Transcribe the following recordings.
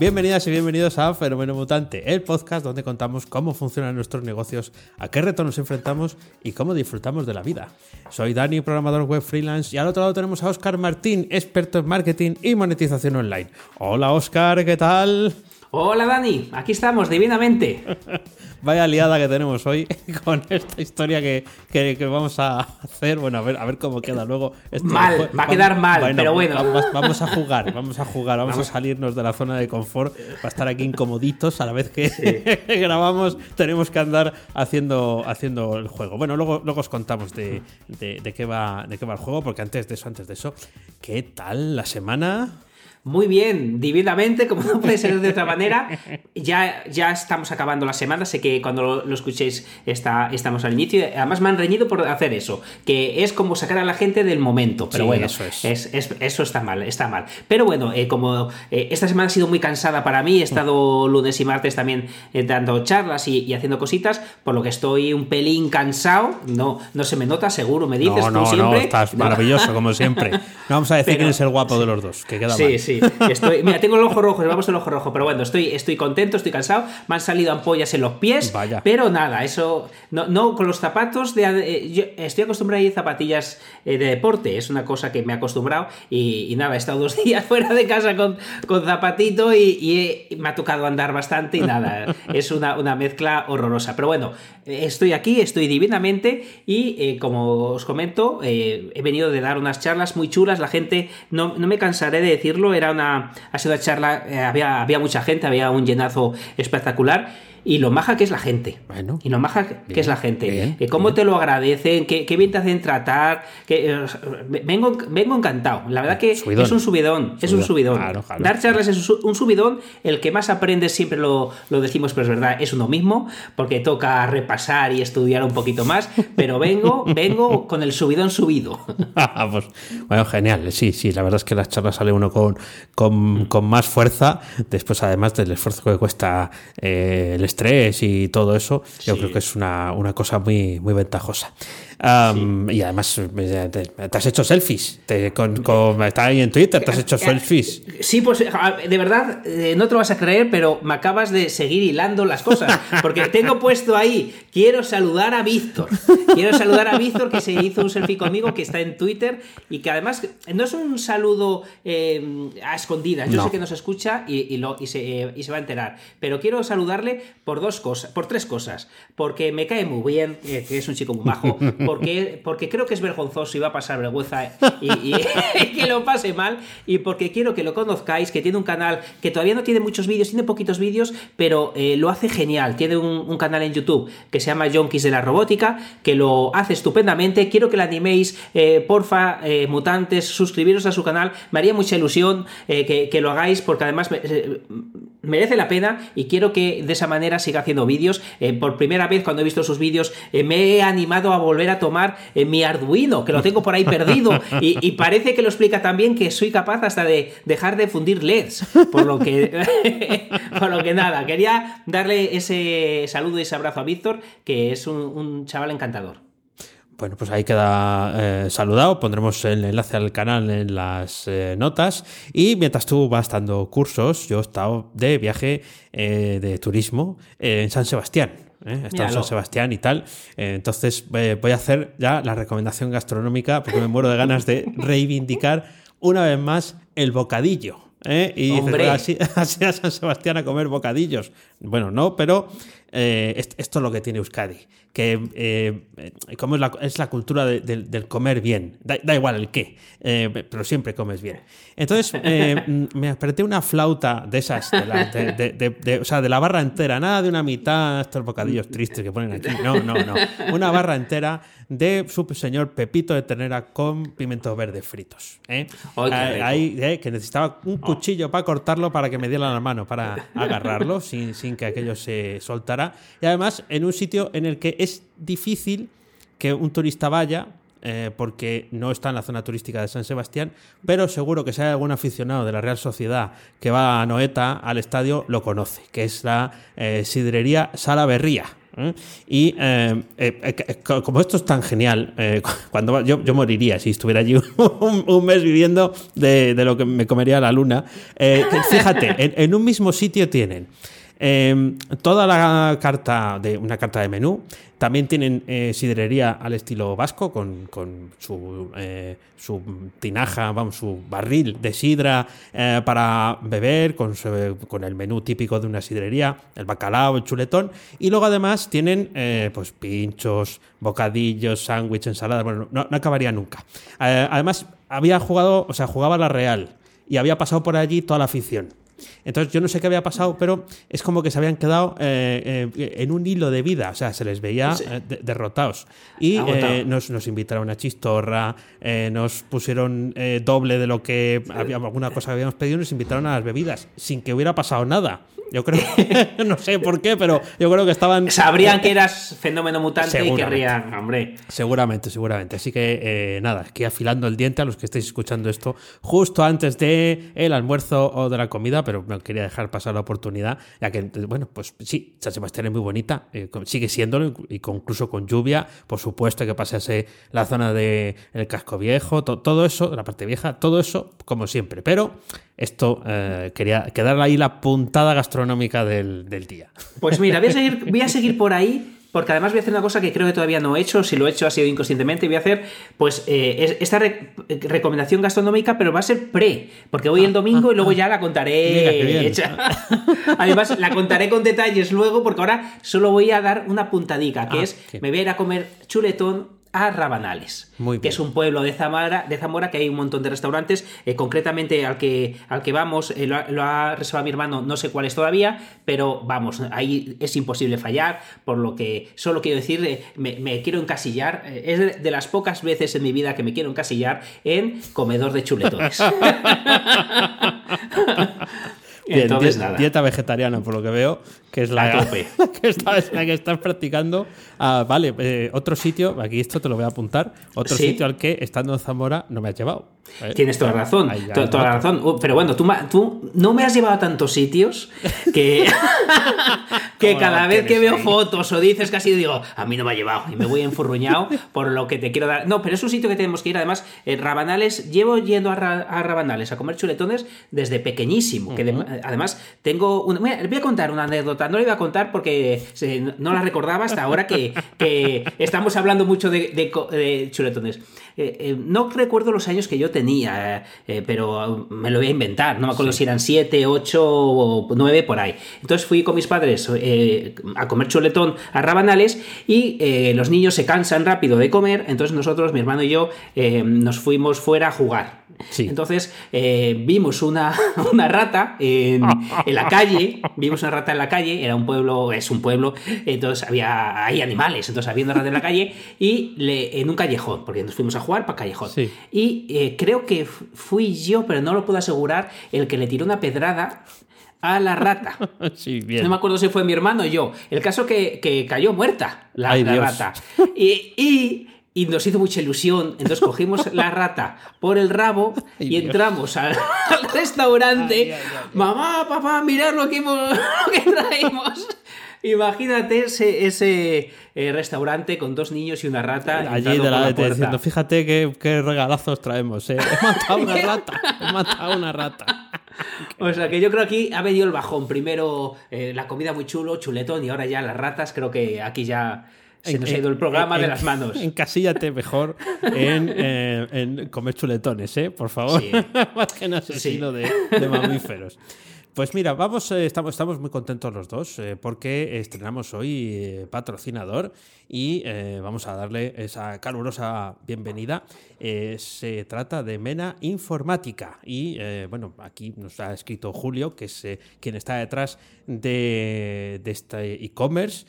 Bienvenidas y bienvenidos a Fenómeno Mutante, el podcast donde contamos cómo funcionan nuestros negocios, a qué retos nos enfrentamos y cómo disfrutamos de la vida. Soy Dani, programador web freelance, y al otro lado tenemos a Oscar Martín, experto en marketing y monetización online. Hola Oscar, ¿qué tal? Hola Dani, aquí estamos divinamente. Vaya liada que tenemos hoy con esta historia que, vamos a hacer. Bueno, a ver, a ver cómo queda luego. mal, va a quedar mal, pero bueno. Vamos, a jugar, vamos a jugar, vamos, a salirnos de la zona de confort para estar aquí incomoditos a la vez que grabamos. Tenemos que andar haciendo, haciendo el juego. Bueno, luego, luego os contamos de, de, qué va, de qué va el juego, porque antes de eso, antes de eso, ¿qué tal la semana? Muy bien, divinamente, como no puede ser de otra manera. Ya, ya estamos acabando la semana, sé que cuando lo, escuchéis está, estamos al inicio. Además me han reñido por hacer eso, que es como sacar a la gente del momento. Pero bueno, eso, es. eso está mal, está mal. Pero bueno, eh, como eh, esta semana ha sido muy cansada para mí, he estado lunes y martes también eh, dando charlas y, haciendo cositas, por lo que estoy un pelín cansado. No, no se me nota, seguro, me dices no, no, siempre. No, estás maravilloso, como siempre. No vamos a decir quién es el guapo de los dos, que queda sí, Sí, Estoy, mira, tengo el ojo rojo, vamos el ojo rojo, pero bueno, estoy, estoy contento, estoy cansado. Me han salido ampollas en los pies, pero nada, eso. No, no con los zapatos de. Eh, yo estoy acostumbrado a ir zapatillas eh, de deporte, es una cosa que me he acostumbrado. Y, nada, he estado dos días fuera de casa con, con zapatito y, me ha tocado andar bastante y nada, es una, una mezcla horrorosa. Pero bueno, estoy aquí, estoy divinamente y eh, como os comento, he venido de dar unas charlas muy chulas. La gente, no, no me cansaré de decirlo, era una ha sido una charla, eh, había, había mucha gente, había un llenazo espectacular y lo maja que es la gente. Bueno, y lo maja que es la gente. Eh, cómo te lo agradecen, qué, bien te hacen tratar. Que, eh, vengo, vengo encantado. La verdad que es un subidón. Es un subidón. Dar charlas es un subidón. El que más aprende siempre lo, lo, decimos, pero es verdad, es uno mismo, porque toca repasar y estudiar un poquito más. Pero vengo, vengo con el subidón subido. Ah, pues, bueno, genial. Sí, sí, la verdad es que las charlas sale uno con, con, con más fuerza. Después, además del esfuerzo que cuesta eh, el estrés y todo eso, yo creo que es una, una cosa muy, muy ventajosa. Y además, eh, te, has hecho selfies. Te, con, está ahí en Twitter, te has hecho selfies. Sí, pues de verdad, eh, no te lo vas a creer, pero me acabas de seguir hilando las cosas. Porque tengo puesto ahí, quiero saludar a Víctor. Quiero saludar a Víctor, que se hizo un selfie conmigo, que está en Twitter y que además no es un saludo eh, a escondidas. Yo sé que nos escucha y, lo, y, se, y, se, va a enterar. Pero quiero saludarle por dos cosas, por tres cosas. Porque me cae muy bien, que es un chico muy bajo porque, porque creo que es vergonzoso y va a pasar vergüenza y, que lo pase mal, y porque quiero que lo conozcáis, que tiene un canal que todavía no tiene muchos vídeos, tiene poquitos vídeos, pero eh, lo hace genial. Tiene un, canal en YouTube que se llama Junkies de la Robótica, que lo hace estupendamente. Quiero que le animéis, eh, porfa, eh, mutantes, suscribiros a su canal. Me haría mucha ilusión que, que, lo hagáis, porque además merece la pena y quiero que de esa manera siga haciendo vídeos. por primera vez, cuando he visto sus vídeos, me he animado a volver a tomar eh, mi Arduino, que lo tengo por ahí perdido, y, parece que lo explica también que soy capaz hasta de dejar de fundir LEDs, por lo que, por lo que nada, quería darle ese saludo y ese abrazo a Víctor, que es un, chaval encantador. Bueno, pues ahí queda eh, saludado. Pondremos el enlace al canal en las eh, notas. Y mientras tú vas dando cursos, yo he estado de viaje de turismo en San Sebastián. ¿eh? Está en San Sebastián y tal. Eh, entonces eh, voy a hacer ya la recomendación gastronómica porque me muero de ganas de reivindicar una vez más el bocadillo. ¿eh? Y así, así, a San Sebastián a comer bocadillos. Bueno, no, pero esto es lo que tiene Euskadi que eh, como es la, es la cultura del comer bien, da, igual el qué, eh, pero siempre comes bien. Entonces eh, me apreté una flauta de esas, de o sea, de la barra entera, nada de una mitad, estos bocadillos tristes que ponen aquí, no, no, no, una barra entera de su señor Pepito de ternera con pimientos verdes fritos. Ahí, que necesitaba un cuchillo para cortarlo para que me diera la mano, para agarrarlo sin, sin que aquello se soltara. Y además en un sitio en el que es difícil que un turista vaya eh, porque no está en la zona turística de San Sebastián, pero seguro que si hay algún aficionado de la Real Sociedad que va a Noeta al estadio, lo conoce, que es la eh, sidrería Salaverría. ¿eh? Y eh, como esto es tan genial, cuando yo, yo moriría si estuviera allí un, mes viviendo de, lo que me comería la luna. Fíjate, en un mismo sitio tienen eh, toda la carta de una carta de menú. También tienen eh, sidrería al estilo vasco con, su, eh, su tinaja, vamos, su barril de sidra eh, para beber, con, su- con el menú típico de una sidrería, el bacalao, el chuletón. Y luego además tienen pues pinchos, bocadillos, sándwich, ensalada. Bueno, no, no acabaría nunca. Además, había jugado, o sea, jugaba la Real y había pasado por allí toda la afición. Entonces yo no sé qué había pasado, pero es como que se habían quedado eh, eh, en un hilo de vida, o sea, se les veía Sí. eh, de- derrotados. Y nos, nos invitaron a Chistorra, eh, nos pusieron eh, doble de lo que había alguna cosa que habíamos pedido, nos invitaron a las bebidas, sin que hubiera pasado nada. Yo creo, no sé por qué, pero yo creo que estaban... Sabrían que eras fenómeno mutante y querrían, hombre. Seguramente, seguramente. Así que eh, nada, aquí afilando el diente a los que estéis escuchando esto justo antes de el almuerzo o de la comida, pero no quería dejar pasar la oportunidad, ya que, bueno, pues sí, San Sebastián es muy bonita, eh, sigue siéndolo, y con- incluso con lluvia, por supuesto que pasase la zona del el casco viejo, to- todo eso, la parte vieja, todo eso, como siempre. Pero esto eh, quería quedar ahí la puntada gastronómica del, del día. Pues mira, voy a seguir, voy a seguir por ahí. Porque además voy a hacer una cosa que creo que todavía no he hecho. Si lo he hecho ha sido inconscientemente. Voy a hacer, pues, eh, es- esta re- recomendación gastronómica, pero va a ser pre. Porque voy el domingo y luego ya la contaré hecha. Además, la contaré con detalles luego, porque ahora solo voy a dar una puntadica, que Ah, es, qué- me voy a ir a comer chuletón a Rabanales, Muy que es un pueblo de Zamora, de Zamora que hay un montón de restaurantes, eh, concretamente al que, al que vamos, eh, lo, ha, lo ha reservado mi hermano, no sé cuál es todavía, pero vamos, ahí es imposible fallar, por lo que solo quiero decir, eh, me, me quiero encasillar, es de, de las pocas veces en mi vida que me quiero encasillar en comedor de chuletones. Bien, Entonces, die- nada. Dieta vegetariana, por lo que veo, que es la, que, estás, la que estás practicando. Ah, vale, eh, otro sitio, aquí esto te lo voy a apuntar, otro Sí. sitio al que, estando en Zamora, no me has llevado. ¿eh? Tienes toda la razón, toda la razón. Uh, Pero bueno, tú, tú no me has llevado a tantos sitios que, que ¿Cómo cada vez que veo ahí? fotos o dices casi digo, a mí no me ha llevado y me voy enfurruñado por lo que te quiero dar. No, pero es un sitio que tenemos que ir. Además, en Rabanales, llevo yendo a, Ra- a Rabanales a comer chuletones desde pequeñísimo. que de- además, tengo. Una, voy a- voy a contar una anécdota. No la iba a contar porque se- no la recordaba hasta ahora que, que estamos hablando mucho de, de de chuletones. Eh, eh, no recuerdo los años que yo tenía, eh, pero me lo voy a inventar. No me acuerdo si eran 7, 8 o 9 por ahí. Entonces fui con mis padres a comer chuletón a Rabanales y los niños se cansan rápido de comer. Entonces nosotros, mi hermano y yo, nos fuimos fuera a jugar. Sí. Entonces vimos una, una rata en, en la calle, vimos una rata en la calle, era un pueblo, es un pueblo, entonces había hay animales, entonces había una rata en la calle y le- en un callejón, porque nos fuimos a jugar para callejón. Sí. Y eh, creo que fui yo, pero no lo puedo asegurar, el que le tiró una pedrada a la rata. Sí, bien. No me acuerdo si fue mi hermano o yo. El caso que, que cayó muerta la, Ay, la rata. Y, y- y nos hizo mucha ilusión. Entonces cogimos la rata por el rabo Ay, y Dios. entramos al, al restaurante. Ay. Mamá, papá, mirad lo que, hemos, lo que traemos. Imagínate ese, ese eh, restaurante con dos niños y una rata. Allí de la, la puerta. diciendo, fíjate qué, qué regalazos traemos. ¿eh? He matado una rata. He matado una rata. O sea que yo creo que aquí ha venido el bajón. Primero eh, la comida muy chulo, chuletón, y ahora ya las ratas. Creo que aquí ya se nos ha ido el programa en- de las manos. Encasíllate mejor en, eh, en comer chuletones, ¿eh? Por favor. Sí. Más que en asesino de, de mamíferos. Pues mira, vamos, eh, estamos, estamos muy contentos los dos eh, porque estrenamos hoy eh, patrocinador y vamos a darle esa calurosa bienvenida. Se trata de Mena Informática y bueno, aquí nos ha escrito Julio, que es quien está detrás de, de este e-commerce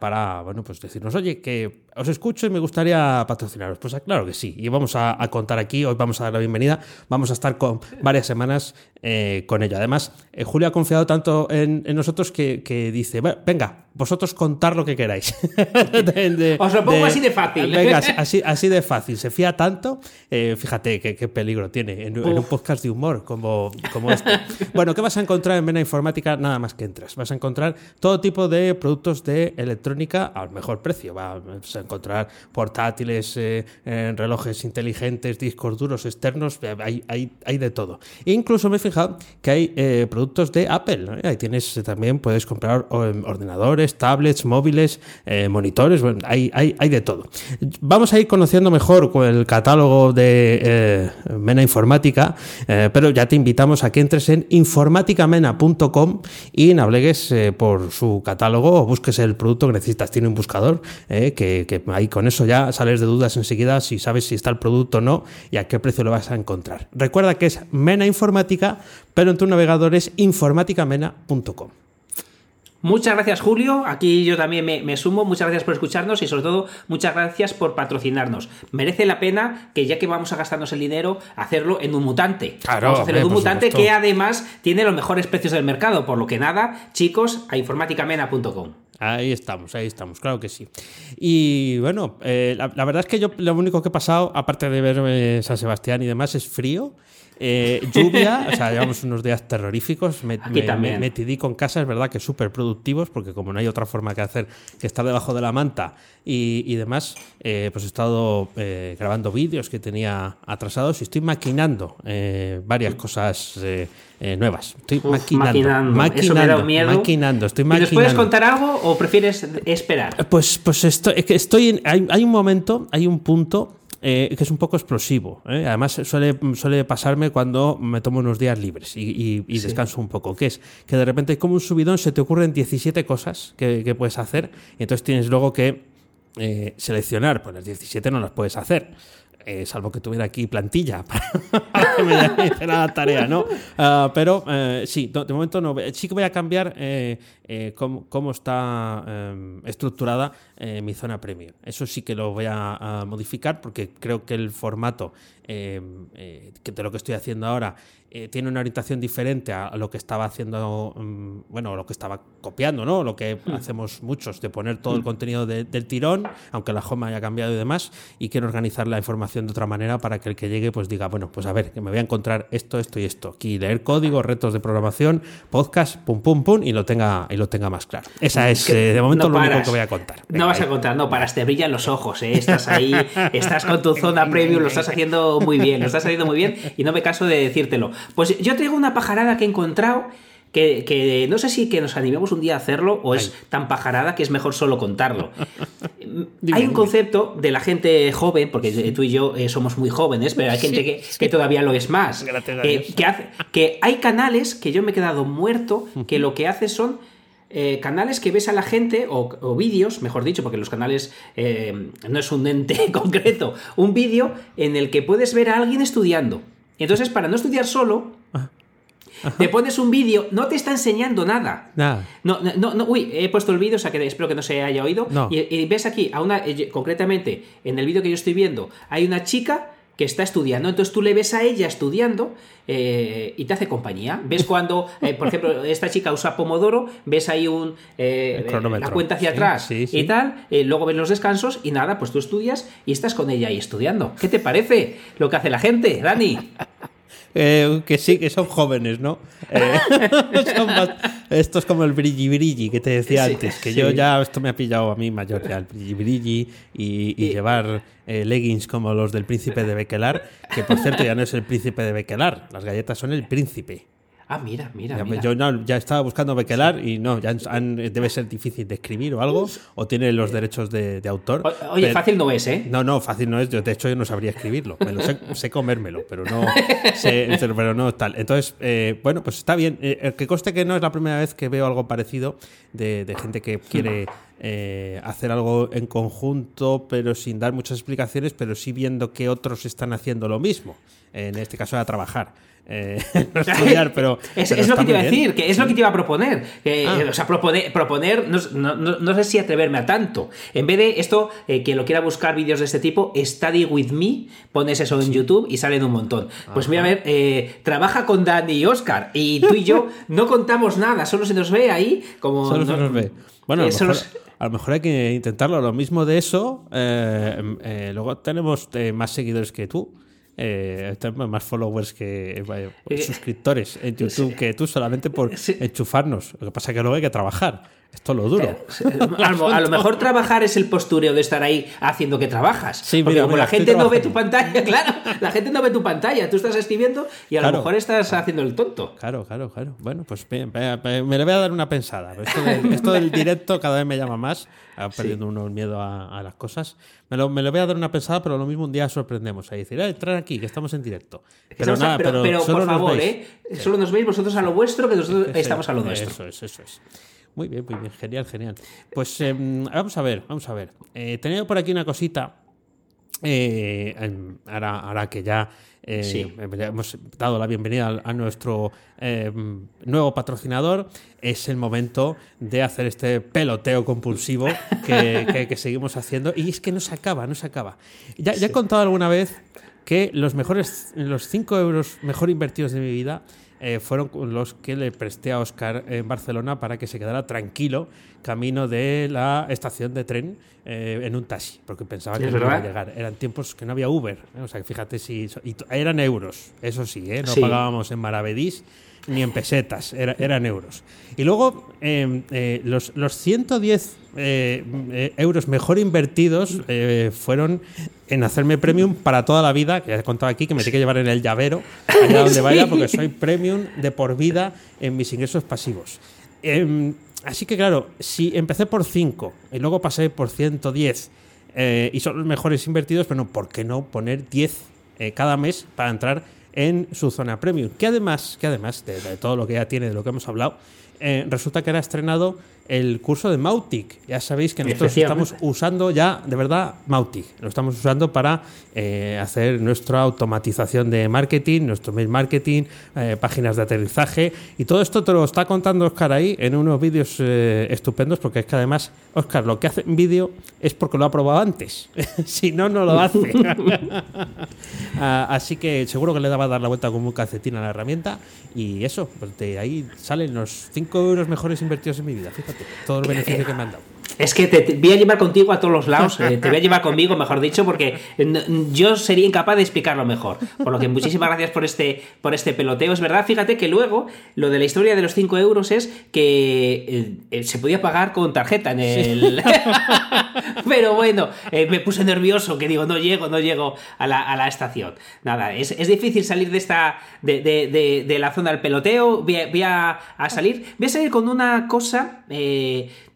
para bueno, pues decirnos, oye, que os escucho y me gustaría patrocinaros. Pues ah, claro que sí, y vamos a, contar aquí, hoy vamos a dar la bienvenida, vamos a estar con varias semanas eh, con ello. Además, eh, Julio ha confiado tanto en, en nosotros que, dice, "Va, venga, vosotros contar lo que queráis. Os lo pongo así de fácil. Venga, así, así de fácil. Se fía tanto, eh, fíjate qué, peligro tiene en, un podcast de humor como, como este. bueno, ¿qué vas a encontrar en Mena Informática? Nada más que entras. Vas a encontrar todo tipo de productos de electrónica al mejor precio. Vas a encontrar portátiles, eh, eh, relojes inteligentes, discos duros externos, hay, hay, hay de todo. E incluso me he fijado que hay productos de Apple. Ahí tienes también, puedes comprar ordenadores, tablets, móviles, monitores, bueno, hay, de todo. Vamos a ir conociendo mejor el catálogo de eh, Mena Informática, eh, pero ya te invitamos a que entres en informaticamena.com y navegues eh, por su catálogo o busques el producto que necesitas. Tiene un buscador que, ahí con eso ya sales de dudas enseguida si sabes si está el producto o no y a qué precio lo vas a encontrar. Recuerda que es Mena Informática, pero en tu navegador es informaticamena.com. Muchas gracias, Julio. Aquí yo también me, sumo. Muchas gracias por escucharnos y sobre todo muchas gracias por patrocinarnos. Merece la pena que ya que vamos a gastarnos el dinero, hacerlo en un mutante. Claro, vamos a hacerlo en un mutante que además tiene los mejores precios del mercado. Por lo que nada, chicos, a informaticamena.com. Ahí estamos, ahí estamos, claro que sí. Y bueno, eh, la, verdad es que yo lo único que he pasado, aparte de ver San Sebastián y demás, es frío. Eh, lluvia, o sea, llevamos unos días terroríficos. Me, Aquí también. me, con casa, es verdad que súper productivos, porque como no hay otra forma que hacer que estar debajo de la manta y, demás, eh, pues he estado eh, grabando vídeos que tenía atrasados y estoy maquinando varias cosas nuevas. Estoy maquinando, maquinando. miedo. Maquinando, estoy maquinando. ¿Y puedes contar algo o prefieres esperar? Pues, pues estoy, estoy en, hay, hay un momento, hay un punto eh, que es un poco explosivo. ¿eh? Además, suele, suele pasarme cuando me tomo unos días libres y, descanso un poco. Que es que de repente, como un subidón, se te ocurren 17 cosas que, puedes hacer y entonces tienes luego que eh, seleccionar. Pues las 17 no las puedes hacer. Eh, salvo que tuviera aquí plantilla para que me hiciera la tarea, ¿no? Ah, pero eh, sí, de momento no. Sí que voy a cambiar eh, cómo, está em, estructurada mi zona premium. Eso sí que lo voy a, modificar porque creo que el formato em, que de lo que estoy haciendo ahora tiene una orientación diferente a, lo que estaba haciendo, mm, bueno, lo que estaba copiando, ¿no? Lo que hmm. hacemos muchos, de poner todo el hmm. contenido del tirón, aunque la home haya cambiado y demás, y quiero organizar la información de otra manera para que el que llegue pues diga, bueno, pues a ver, que me voy a encontrar esto, esto y esto. Aquí leer código, retos de programación, podcast, pum, pum, pum, y lo tenga, y lo tenga más claro. Esa es, eh, de momento, lo único que voy a contar. No vas a contar, no, paras, te brillan los ojos, ¿eh? estás ahí, estás con tu zona preview, lo estás haciendo muy bien, lo estás haciendo muy bien, y no me caso de decírtelo. Pues yo tengo una pajarada que he encontrado que, no sé si que nos animemos un día a hacerlo o es tan pajarada que es mejor solo contarlo. hay un concepto de la gente joven, porque tú y yo eh, somos muy jóvenes, pero hay gente que, todavía lo es más, eh, que, hace, que hay canales que yo me he quedado muerto, que lo que hace son... Eh, canales que ves a la gente, o, vídeos, mejor dicho, porque los canales no es un ente concreto, un vídeo en el que puedes ver a alguien estudiando. Entonces, para no estudiar solo. Te pones un vídeo, no te está enseñando nada. Nada. No, no, no, uy, he puesto el vídeo, o sea que espero que no se haya oído. Y, ves aquí, a una, eh, concretamente, en el vídeo que yo estoy viendo, hay una chica que está estudiando. Entonces tú le ves a ella estudiando eh, y te hace compañía. Ves cuando, eh, por ejemplo, esta chica usa Pomodoro, ves ahí un la cuenta hacia atrás y tal, luego ves los descansos y nada, pues tú estudias y estás con ella ahí estudiando. ¿Qué te parece lo que hace la gente, Dani? Eh, que sí, que son jóvenes, ¿no? Eh, esto es como el brilli brilli que te decía antes, que yo ya, esto me ha pillado a mí mayor ya, el brilli brilli y, llevar eh, leggings como los del príncipe de Bequelar, que por cierto ya no es el príncipe de Bequelar, las galletas son el príncipe. Ah, mira, mira. Ya, mira. Yo ya estaba buscando Bequelar y no, ya debe ser difícil de escribir o algo, o tiene los derechos de, autor. oye, fácil no es, ¿eh? No, no, fácil no es. Yo, de hecho, yo no sabría escribirlo. Me lo sé, comérmelo, pero no sé, pero no tal. Entonces, eh, bueno, pues está bien. Eh, que conste que no es la primera vez que veo algo parecido de, gente que quiere. Eh, hacer algo en conjunto, pero sin dar muchas explicaciones, pero sí viendo que otros están haciendo lo mismo. En este caso, a trabajar. Eh, estudiar, pero. es, lo que te iba a decir, que es lo que te iba a proponer. Ah. O sea, proponer, proponer no, sé si atreverme a tanto. En vez de esto, eh, quien lo quiera buscar vídeos de este tipo, Study with me, pones eso en YouTube y salen un montón. Pues mira, a ver, eh, trabaja con Dani y Oscar, y tú y yo no contamos nada, solo se nos ve ahí como. Solo se nos ve. Bueno, a lo, mejor, los- a lo mejor hay que intentarlo. Lo mismo de eso. eh, eh, luego tenemos eh, más seguidores que tú. Eh, más followers que Eh, suscriptores en YouTube que tú solamente por enchufarnos. Lo que pasa es que luego hay que trabajar. Esto es lo duro. A lo, a lo mejor trabajar es el postureo de estar ahí haciendo que trabajas. Sí, Porque mira, como mira, la gente estoy no ve tu trabajando. pantalla, claro, la gente no ve tu pantalla, tú estás escribiendo y a Claro. lo mejor estás haciendo el tonto. Claro, claro, claro. Bueno, pues me, me- le voy a dar una pensada. Esto del, esto del directo cada vez me llama más. ah, Perdiendo uno el miedo a, a las cosas. Me lo, me le voy a dar una pensada, pero lo mismo un día sorprendemos. A decir, eh, entrar aquí, que estamos en directo. Pero a- nada, pero, pero, pero, solo por nos favor, veis. ¿eh? Solo nos veis vosotros a lo vuestro, que nosotros estamos a lo nuestro. Eso es, eso es. Muy bien, muy bien, genial, genial. Pues em, vamos a ver, vamos a ver. Eh, tenía por aquí una cosita. eh, em, ahora, ahora que ya eh, Sí. ya hemos dado la bienvenida a, nuestro nuevo patrocinador, es el momento de hacer este peloteo compulsivo que, que- que seguimos haciendo. Y es que no se acaba, no se acaba. Ya, ya he contado alguna vez que los mejores, los 5 euros mejor invertidos de mi vida eh, fueron los que le presté a Oscar en Barcelona para que se quedara tranquilo camino de la estación de tren eh, en un taxi, porque pensaba Sí, que no iba a llegar. Eran tiempos que no había Uber, ¿eh? o sea, que fíjate si... y eran euros, eso sí, ¿eh? no Sí. pagábamos en maravedís ni en pesetas, era- eran euros. Y luego eh, eh, los, los 110 eh, eh, euros mejor invertidos eh, fueron en hacerme premium para toda la vida, que ya he contado aquí que me tiene que llevar en el llavero, allá donde vaya, porque soy premium de por vida en mis ingresos pasivos. Em, así que claro, si empecé por 5 y luego pasé por 110 eh, y son los mejores invertidos, pero no, ¿por qué no poner 10 eh, cada mes para entrar en su zona premium? Que además, que además de, todo lo que ya tiene, de lo que hemos hablado, eh, resulta que era estrenado el curso de Mautic. Ya sabéis que nosotros estamos usando ya, de verdad, Mautic. Lo estamos usando para eh, hacer nuestra automatización de marketing, nuestro mail marketing, eh, páginas de aterrizaje. Y todo esto te lo está contando Oscar ahí en unos vídeos eh, estupendos, porque es que además, Oscar, lo que hace en vídeo es porque lo ha probado antes. si no, no lo hace. Ah, así que seguro que le va a dar la vuelta como un calcetín a la herramienta. Y eso, pues de ahí salen los 5 euros mejores invertidos en mi vida. Fíjate, todo el beneficio que me han dado. Es que te, te voy a llevar contigo a todos los lados, eh, te voy a llevar conmigo, mejor dicho, porque n- yo sería incapaz de explicarlo mejor. Por lo que muchísimas gracias por este, por este peloteo. Es verdad, fíjate que luego lo de la historia de los 5 euros es que eh, eh, se podía pagar con tarjeta en el... Pero bueno, eh, me puse nervioso, que digo, no llego, no llego a la, a la estación. Nada, es, es difícil salir de esta de, de- de- de la zona del peloteo. Voy a, voy a- a salir. Voy a salir con una cosa.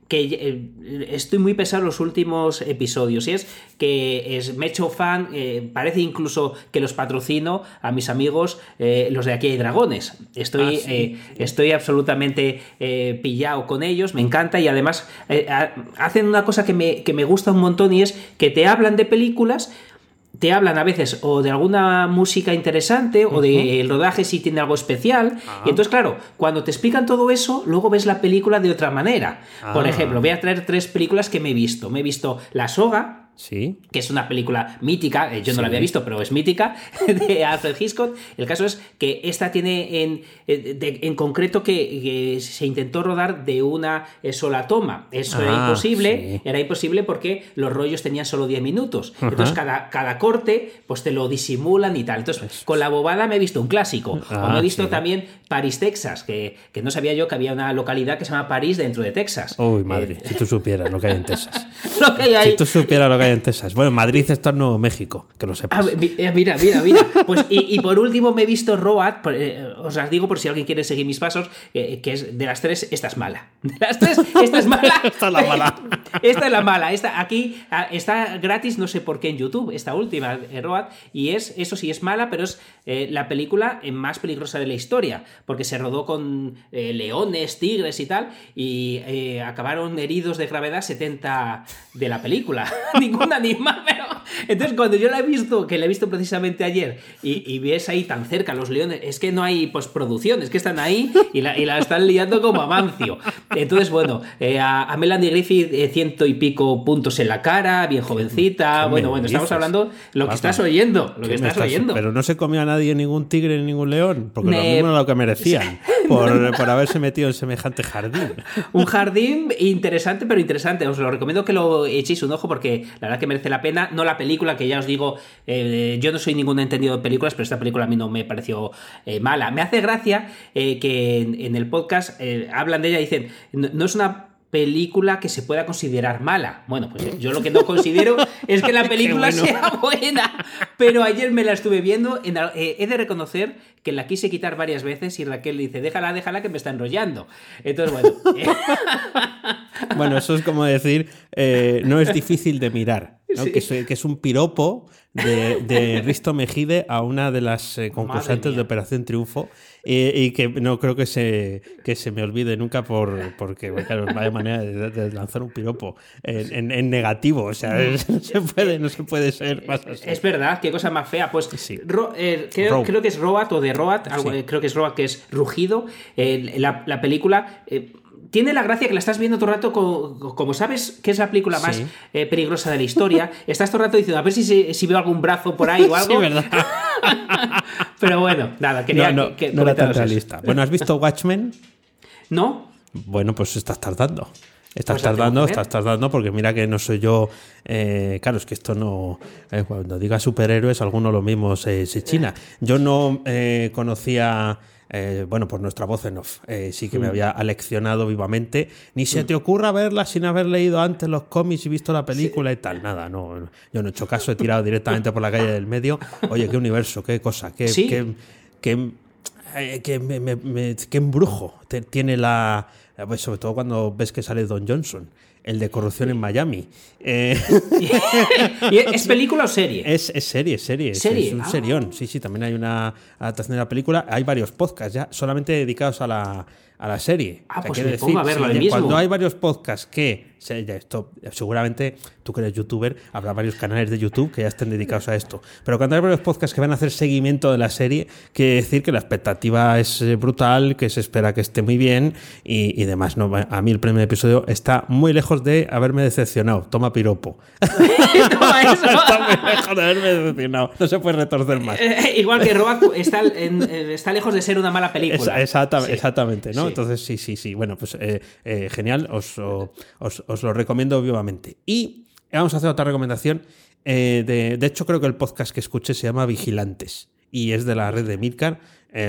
Que eh, estoy muy pesado en los últimos episodios y es que es, me he hecho fan, eh, parece incluso que los patrocino a mis amigos eh, los de aquí hay dragones. Estoy, Ah, sí. eh, estoy absolutamente pillado con ellos, me encanta y además ha- hacen una cosa que me, que me gusta un montón y es que te hablan de películas te hablan a veces o de alguna música interesante o de el rodaje si tiene algo especial. Ah. Y entonces, claro, cuando te explican todo eso, luego ves la película de otra manera. Por Ah. ejemplo, voy a traer tres películas que me he visto. Me he visto La Soga, Sí. que es una película mítica, eh, yo no Sí. la había visto, pero es mítica, de Alfred Hitchcock. El caso es que esta tiene en, eh, de- en concreto que, que se intentó rodar de una eh, sola toma. Eso era Ah, imposible, sí. era imposible porque los rollos tenían solo 10 minutos. Entonces cada, cada corte pues te lo disimulan y tal. Entonces con la bobada me he visto un clásico. o Ah, me he visto también París, Texas, que, que no sabía yo que había una localidad que se llama París dentro de Texas. Uy, madre, si tú supieras lo que hay en Texas. Lo que hay ahí. Si tú supieras lo que hay en Texas. Bueno, Madrid esto es Nuevo México, que lo Ah, sepas. mi- eh, mira, mira, mira. Pues, y, y por último me he visto Road, por- eh, os las digo por si alguien quiere seguir mis pasos, eh, que es de las tres, esta es mala. De las tres, esta es mala. Esta es la mala. Esta es la mala. Esta, aquí ah, está gratis, no sé por qué en YouTube, esta última, Road, y es, eso sí es mala, pero es eh, la película más peligrosa de la historia, porque se rodó con leones, tigres y tal, y acabaron heridos de gravedad 70 de la película. Ningún animal, pero... Entonces cuando yo la he visto, que la he visto precisamente ayer, y, y ves ahí tan cerca los leones, es que no hay postproducción, es que están ahí y la, y la están liando como amancio. Entonces, bueno, eh, a, a Melanie Griffith eh, ciento y pico puntos en la cara, bien jovencita, ¿Qué me bueno, bueno, estamos hablando lo que estás oyendo, lo ¿Qué que me estás oyendo. Pero no se comió a nadie ningún tigre ni ningún león, porque lo Ne- mismo era lo que merecían. por, por haberse metido en semejante jardín. un jardín interesante, pero interesante. Os lo recomiendo que lo echéis un ojo porque la verdad que merece la pena. No la película, que ya os digo, eh, yo no soy ningún entendido de películas, pero esta película a mí no me pareció eh, mala. Me hace gracia eh, que en, en, el podcast hablan de ella y dicen, no, no es una película que se pueda considerar mala. Bueno, pues yo lo que no considero es que la película sea buena. Pero ayer me la estuve viendo. En, eh, he de reconocer que la quise quitar varias veces y Raquel dice, déjala, déjala que me está enrollando. Entonces, bueno. bueno, eso es como decir, eh, no es difícil de mirar. Que, es, que, es, un piropo de, de, Risto Mejide a una de las eh, concursantes de Operación Triunfo y, que no creo que se, que se me olvide nunca por, porque claro, vaya manera de, lanzar un piropo en, en, negativo. O sea, no se, puede, no se puede ser más así. Es verdad, qué cosa más fea. Pues sí. eh, creo, creo, que es Roat o de Roat, algo, sí. creo que es Roat que es rugido. Eh, la, la, película. Tiene la gracia que la estás viendo todo el rato, como, como sabes que es la película más sí. eh, peligrosa de la historia, estás todo el rato diciendo, a ver si, si veo algún brazo por ahí o algo. Sí, verdad. Pero bueno, nada, quería no, no, que, no era tan realista. Bueno, ¿has visto Watchmen? No. Bueno, pues estás tardando. Estás pues tardando, estás tardando, porque mira que no soy yo. Eh, claro, es que esto no. Eh, cuando diga superhéroes, alguno lo mismo se, se china. Yo no conocía. Eh, bueno, por nuestra voz en off, eh, sí que me había aleccionado vivamente. Ni se te ocurra verla sin haber leído antes los cómics y visto la película sí. y tal. Nada, no. Yo no he hecho caso, he tirado directamente por la calle del medio. Oye, qué universo, qué cosa, qué, ¿Sí? qué, qué, eh, qué, me, me, me, qué embrujo tiene la. Pues sobre todo cuando ves que sale Don Johnson el de corrupción en Miami. Eh... ¿Es película o serie? Es, es serie, es serie. ¿Serie? Es, un ah. serión. Sí, sí, también hay una adaptación de la película. Hay varios podcasts ya solamente dedicados a la, a la serie. Ah, o sea, pues me decir, pongo a verlo sí, mismo. Cuando hay varios podcasts que, esto, seguramente tú que eres youtuber, habrá varios canales de YouTube que ya estén dedicados a esto. Pero cuando hay varios podcasts que van a hacer seguimiento de la serie, quiere decir que la expectativa es eh, brutal, que se espera que esté muy bien y, y demás. ¿no? A mí el primer episodio está muy lejos de haberme decepcionado. Toma piropo. Toma eso. está muy lejos de haberme decepcionado. No se puede retorcer más. Eh, igual que Rock está, en, está, lejos de ser una mala película. Sí. exactamente ¿no? Sí. Entonces, sí, sí, sí. Bueno, pues eh, eh, genial, os, os, os, lo recomiendo vivamente. Y vamos a hacer otra recomendación. Eh, de, de, hecho, creo que el podcast que escuché se llama Vigilantes y es de la red de Midcar.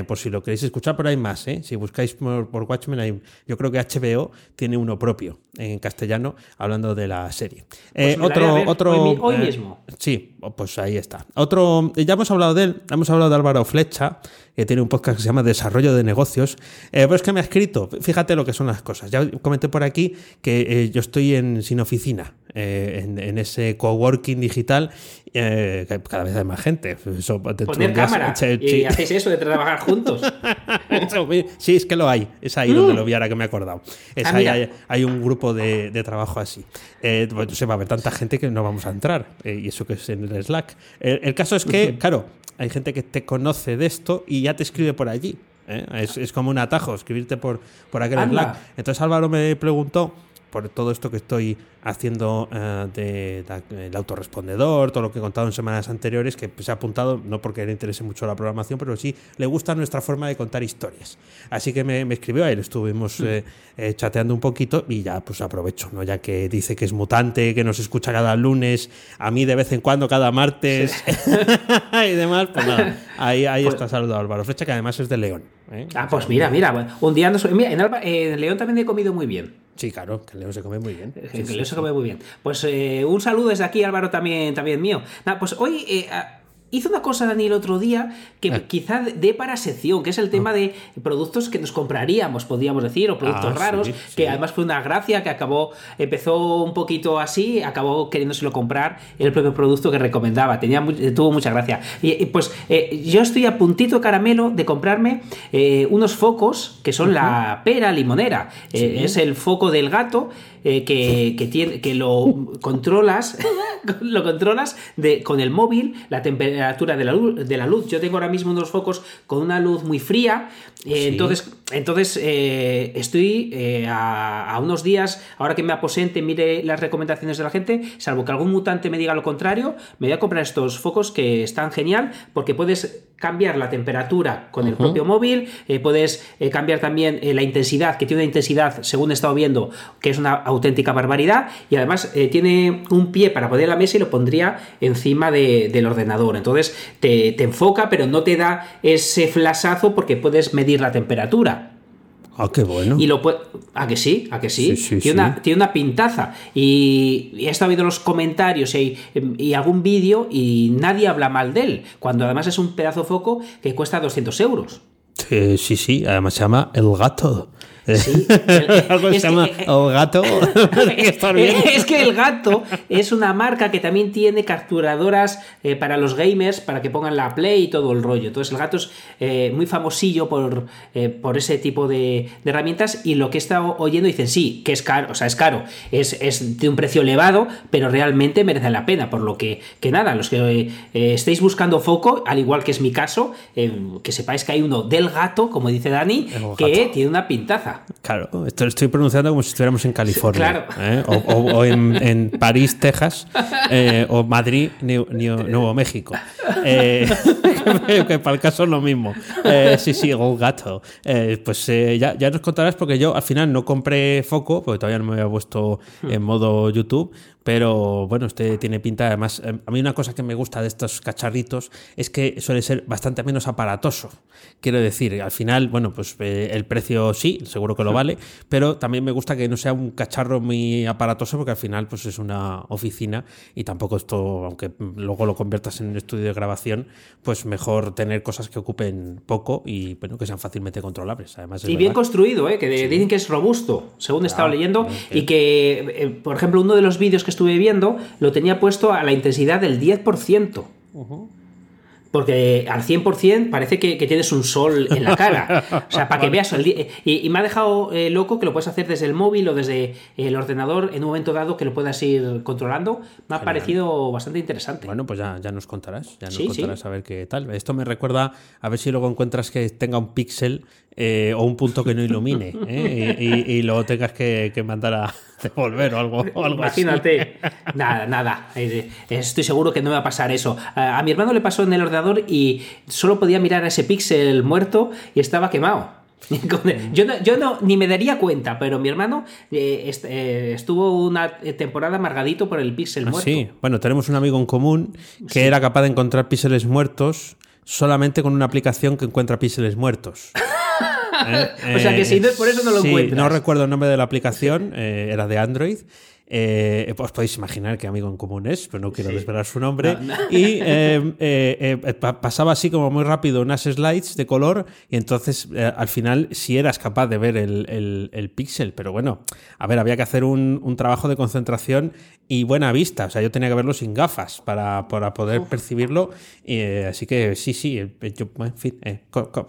Por si lo queréis escuchar, pero hay más. ¿eh? Si buscáis por, por, Watchmen, hay, yo creo que HBO tiene uno propio en castellano hablando de la serie. Pues otro, otro, hoy, hoy mismo. Sí, pues ahí está. Otro, ya hemos hablado de él, hemos hablado de Álvaro Flecha, que tiene un podcast que se llama Desarrollo de Negocios. Eh, pero es que me ha escrito, fíjate lo que son las cosas. Ya comenté por aquí que eh, yo estoy en Sin Oficina, eh, en, en, ese coworking digital, cada vez hay más gente. Eso, Poner cámara y hacéis eso de trabajar juntos. sí, es que lo hay. Es ahí mm. donde lo vi ahora que me he acordado. Es ah, ahí, hay, hay, un grupo de, de trabajo así. pues, se va a ver tanta gente que no vamos a entrar. y eso que es en el Slack. El, el caso es que, claro, hay gente que te conoce de esto y ya te escribe por allí. ¿eh? Es, es, como un atajo, escribirte por, por aquel Anda. Slack. Entonces Álvaro me preguntó por todo esto que estoy haciendo uh, de, de, el autorrespondedor, todo lo que he contado en semanas anteriores, que se ha apuntado, no porque le interese mucho la programación, pero sí le gusta nuestra forma de contar historias. Así que me, me escribió a él, estuvimos eh, eh, chateando un poquito y ya pues aprovecho, ¿no? ya que dice que es mutante, que nos escucha cada lunes, a mí de vez en cuando cada martes sí. y demás, pues nada, ahí, ahí pues, está saludado Álvaro Flecha, que además es de León. ¿Eh? Ah, pues mira, mira, un día. Mira, en, Alba, en León también he comido muy bien. Sí, claro, que León se come muy bien. Sí, que León se come muy bien. Pues eh, un saludo desde aquí, Álvaro, también, también mío. Nah, pues hoy eh, hizo una cosa, Dani, el otro día que ah. quizá dé para sección, que es el tema de productos que nos compraríamos, podríamos decir, o productos ah, raros, sí, sí. que además fue una gracia que acabó, empezó un poquito así, acabó queriéndoselo comprar el propio producto que recomendaba. Tenía, tuvo mucha gracia. Y, pues eh, yo estoy a puntito caramelo de comprarme eh, unos focos que son uh -huh. la pera limonera. Eh, es el foco del gato eh, que, tiene, que lo controlas, lo controlas de, con el móvil, la temperatura de la, luz, de la luz. Yo tengo ahora mismo unos focos con una luz muy fría, eh, entonces, entonces estoy a, a, unos días, ahora que me aposente, mire las recomendaciones de la gente, salvo que algún mutante me diga lo contrario, me voy a comprar estos focos que están genial porque puedes cambiar la temperatura con el propio móvil, eh, puedes eh, cambiar también eh, la intensidad, que tiene una intensidad, según he estado viendo, que es una auténtica barbaridad, y además tiene un pie para poner la mesa y lo pondría encima del ordenador. Entonces te, te, enfoca, pero no te da ese flasazo porque puedes medir la temperatura. Ah, qué bueno. Y lo ¿A que sí? ¿A que sí? tiene, Una, tiene, Una, pintaza. Y, he estado viendo los comentarios y, y algún vídeo y nadie habla mal de él. Cuando además es un pedazo foco que cuesta 200 euros. Sí, sí. Además se llama El Gato. Sí, Algo se llama el gato. es que el gato es una marca que también tiene capturadoras eh, para los gamers, para que pongan la Play y todo el rollo. Entonces el gato es eh, muy famosillo por, eh, por ese tipo de, herramientas y lo que he estado oyendo dicen sí, que es caro, o sea, es caro, es, es, de un precio elevado, pero realmente merece la pena. Por lo que, que nada, los que estéis buscando foco, al igual que es mi caso, que sepáis que hay uno del gato, como dice Dani, que tiene una pintaza. Claro, esto lo estoy pronunciando como si estuviéramos en California. ¿eh? O, en, París, Texas, eh, o Madrid, Nuevo México. Eh, que, para el caso es lo mismo. sí, sí, el gato. pues ya, ya, nos contarás porque yo al final no compré foco, porque todavía no me había puesto en modo YouTube, pero bueno, este tiene pinta. Además, a mí una cosa que me gusta de estos cacharritos es que suele ser bastante menos aparatoso. Quiero decir, al final, bueno, pues el precio sí, seguro que lo vale, pero también me gusta que no sea un cacharro muy aparatoso porque al final pues es una oficina y tampoco esto, aunque luego lo conviertas en un estudio de grabación, pues mejor tener cosas que ocupen poco y bueno, que sean fácilmente controlables. Además, y bien construido, ¿eh? que dicen que es robusto, según he estado leyendo, y que, eh, por ejemplo, uno de los vídeos que estuve viendo lo tenía puesto a la intensidad del 10%. Porque al 100% parece que, tienes un sol en la cara. O sea, para que veas el y, y, me ha dejado eh, loco que lo puedes hacer desde el móvil o desde el ordenador en un momento dado que lo puedas ir controlando. Me ha parecido bastante interesante. Bueno, pues ya, ya nos contarás. Ya nos contarás a ver qué tal. Esto me recuerda, a ver si luego encuentras que tenga un píxel eh, o un punto que no ilumine ¿eh? y, luego tengas que, mandar a devolver o algo, Imagínate. Nada, nada. Estoy seguro que no me va a pasar eso. A, mi hermano le pasó en el ordenador y solo podía mirar a ese píxel muerto y estaba quemado. Yo, no, yo no, ni me daría cuenta, pero mi hermano eh, estuvo una temporada amargadito por el píxel ah, muerto. Sí, bueno, tenemos un amigo en común que era capaz de encontrar píxeles muertos solamente con una aplicación que encuentra píxeles muertos. o sea que si no es por eso no lo sí, No recuerdo el nombre de la aplicación, eh, era de Android. Eh, os podéis imaginar qué amigo en común es, pero no quiero desvelar su nombre. Y eh, eh, pasaba así como muy rápido unas slides de color y entonces al final si eras capaz de ver el, el, píxel, pero bueno, a ver, había que hacer un, un, trabajo de concentración y buena vista, o sea, yo tenía que verlo sin gafas para, para poder percibirlo, así que sí, sí, en fin,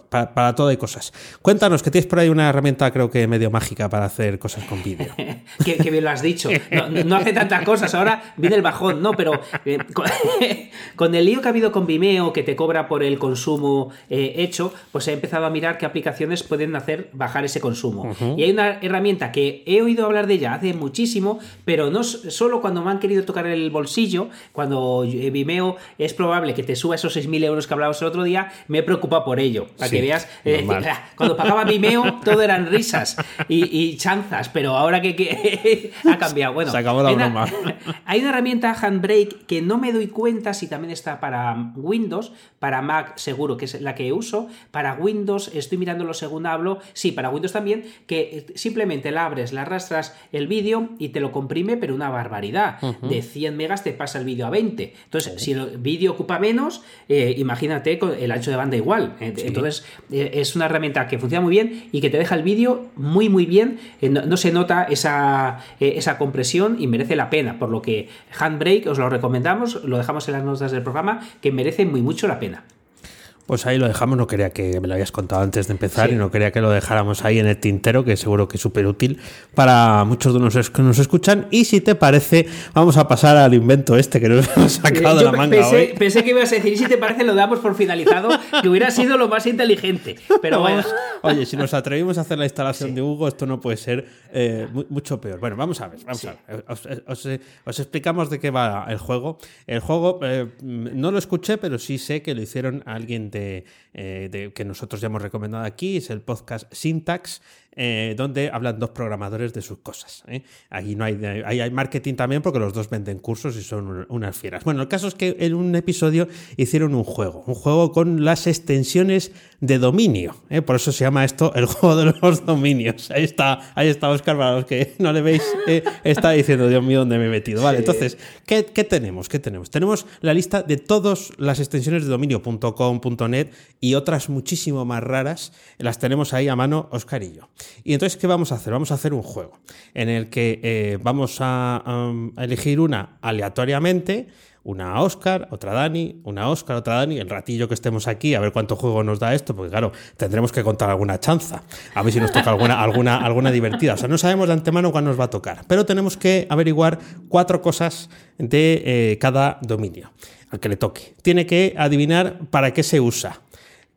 para, para, todo hay cosas. Cuéntanos que tienes por ahí una herramienta creo que medio mágica para hacer cosas con vídeo. que bien lo has dicho no, hace tantas cosas, ahora viene el bajón, no, pero eh, con, el lío que ha habido con Vimeo, que te cobra por el consumo eh, hecho, pues he empezado a mirar qué aplicaciones pueden hacer bajar ese consumo. Y hay una herramienta que he oído hablar de ella hace muchísimo, pero no solo cuando me han querido tocar el bolsillo, cuando eh, Vimeo es probable que te suba esos 6.000 euros que hablabas el otro día, me he preocupado por ello, para que veas, cuando pagaba Vimeo todo eran risas y, chanzas, pero ahora que, ha cambiado. Bueno, se acabó la broma. hay una herramienta Handbrake que no me doy cuenta si también está para Windows, para Mac seguro que es la que uso, para Windows estoy mirando lo según hablo, sí, para Windows también, que simplemente la abres, la arrastras el vídeo y te lo comprime, pero una barbaridad. De 100 megas te pasa el vídeo a 20. Entonces, si el vídeo ocupa menos, eh, imagínate con el ancho de banda igual. Entonces, eh, es una herramienta que funciona muy bien y que te deja el vídeo muy, muy bien. Eh, no, se nota esa, esa compresión y merece la pena, por lo que Handbrake os lo recomendamos, lo dejamos en las notas del programa, que merece muy mucho la pena. Pues ahí lo dejamos, no quería que me lo habías contado antes de empezar y no quería que lo dejáramos ahí en el tintero, que seguro que es súper útil para muchos de los que nos escuchan. Y si te parece, vamos a pasar al invento este que nos hemos sacado de la manga pensé, hoy. pensé que ibas a decir, y si te parece, lo damos por finalizado, que hubiera sido lo más inteligente. Pero bueno. Oye, si nos atrevimos a hacer la instalación de Hugo, esto no puede ser eh, mu- mucho peor. Bueno, vamos a ver, vamos a ver. Os, os- os explicamos de qué va el juego. El juego eh, no lo escuché, pero sí sé que lo hicieron alguien de, eh, de- que nosotros ya hemos recomendado aquí, es el podcast Syntax. Eh, donde hablan dos programadores de sus cosas. ¿eh? Aquí no hay, hay marketing también porque los dos venden cursos y son unas fieras. Bueno, el caso es que en un episodio hicieron un juego, un juego con las extensiones de dominio. ¿eh? Por eso se llama esto el juego de los dominios. Ahí está, ahí está Oscar, para los que no le veis, eh, está diciendo, Dios mío, ¿dónde me he metido? Vale, entonces, ¿qué, qué tenemos? ¿Qué tenemos? Tenemos la lista de todas las extensiones de dominio.com, .net y otras muchísimo más raras. Las tenemos ahí a mano Oscar y yo. Y entonces, ¿qué vamos a hacer? Vamos a hacer un juego en el que eh, vamos a, elegir una aleatoriamente una Oscar, otra Dani, una Oscar, otra Dani, el ratillo que estemos aquí, a ver cuánto juego nos da esto, porque claro, tendremos que contar alguna chanza, a ver si nos toca alguna, alguna, alguna divertida. O sea, no sabemos de antemano cuándo nos va a tocar, pero tenemos que averiguar cuatro cosas de eh, cada dominio al que le toque. Tiene que adivinar para qué se usa.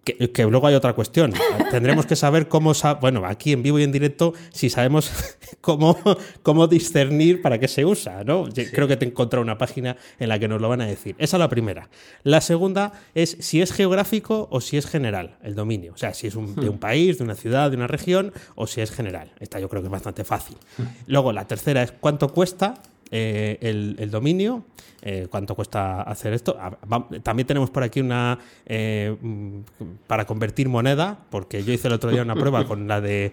Que, que, luego hay otra cuestión. Tendremos que saber cómo, sa bueno, aquí en vivo y en directo, si sabemos cómo, cómo discernir para qué se usa, ¿no? Sí. Creo que te he encontrado una página en la que nos lo van a decir. Esa es la primera. La segunda es si es geográfico o si es general el dominio. O sea, si es un, de un país, de una ciudad, de una región o si es general. Esta yo creo que es bastante fácil. Luego, la tercera es cuánto cuesta eh, el, dominio, eh, cuánto cuesta hacer esto. También tenemos por aquí una eh, para convertir moneda, porque yo hice el otro día una prueba con la de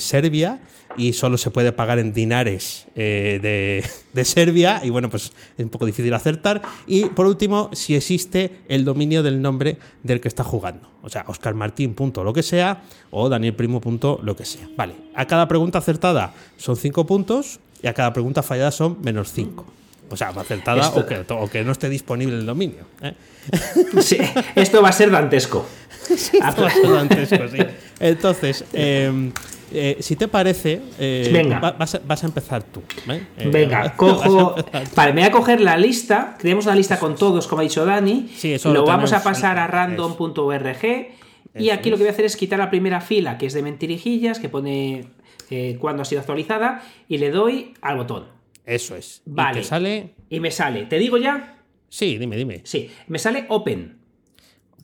Serbia y solo se puede pagar en dinares de, Serbia y bueno, pues es un poco difícil acertar. Y por último, si existe el dominio del nombre del que está jugando. O sea, oscarmartin. lo que sea o danielprimo. lo que sea. Vale, a cada pregunta acertada son 5 puntos y a cada pregunta fallada son menos 5. O sea, acertada o que, o que, no esté disponible el dominio. ¿eh? Sí, esto va a ser dantesco. Sí, esto va a ser dantesco, sí. Entonces, eh, eh, si te parece, Venga. vas, a, vas, a, empezar tú. ¿eh? Venga, cojo. Vale, me voy a coger la lista. Tenemos una lista con todos, como ha dicho Dani. Sí, eso lo, lo vamos a pasar a random.org. Y aquí lo que voy a hacer es quitar la primera fila, que es de mentirijillas, que pone eh, cuándo ha sido actualizada, y le doy al botón. Eso es. Vale. ¿Y te sale? Y me sale. ¿Te digo ya? Sí, dime, dime. Sí, me sale open.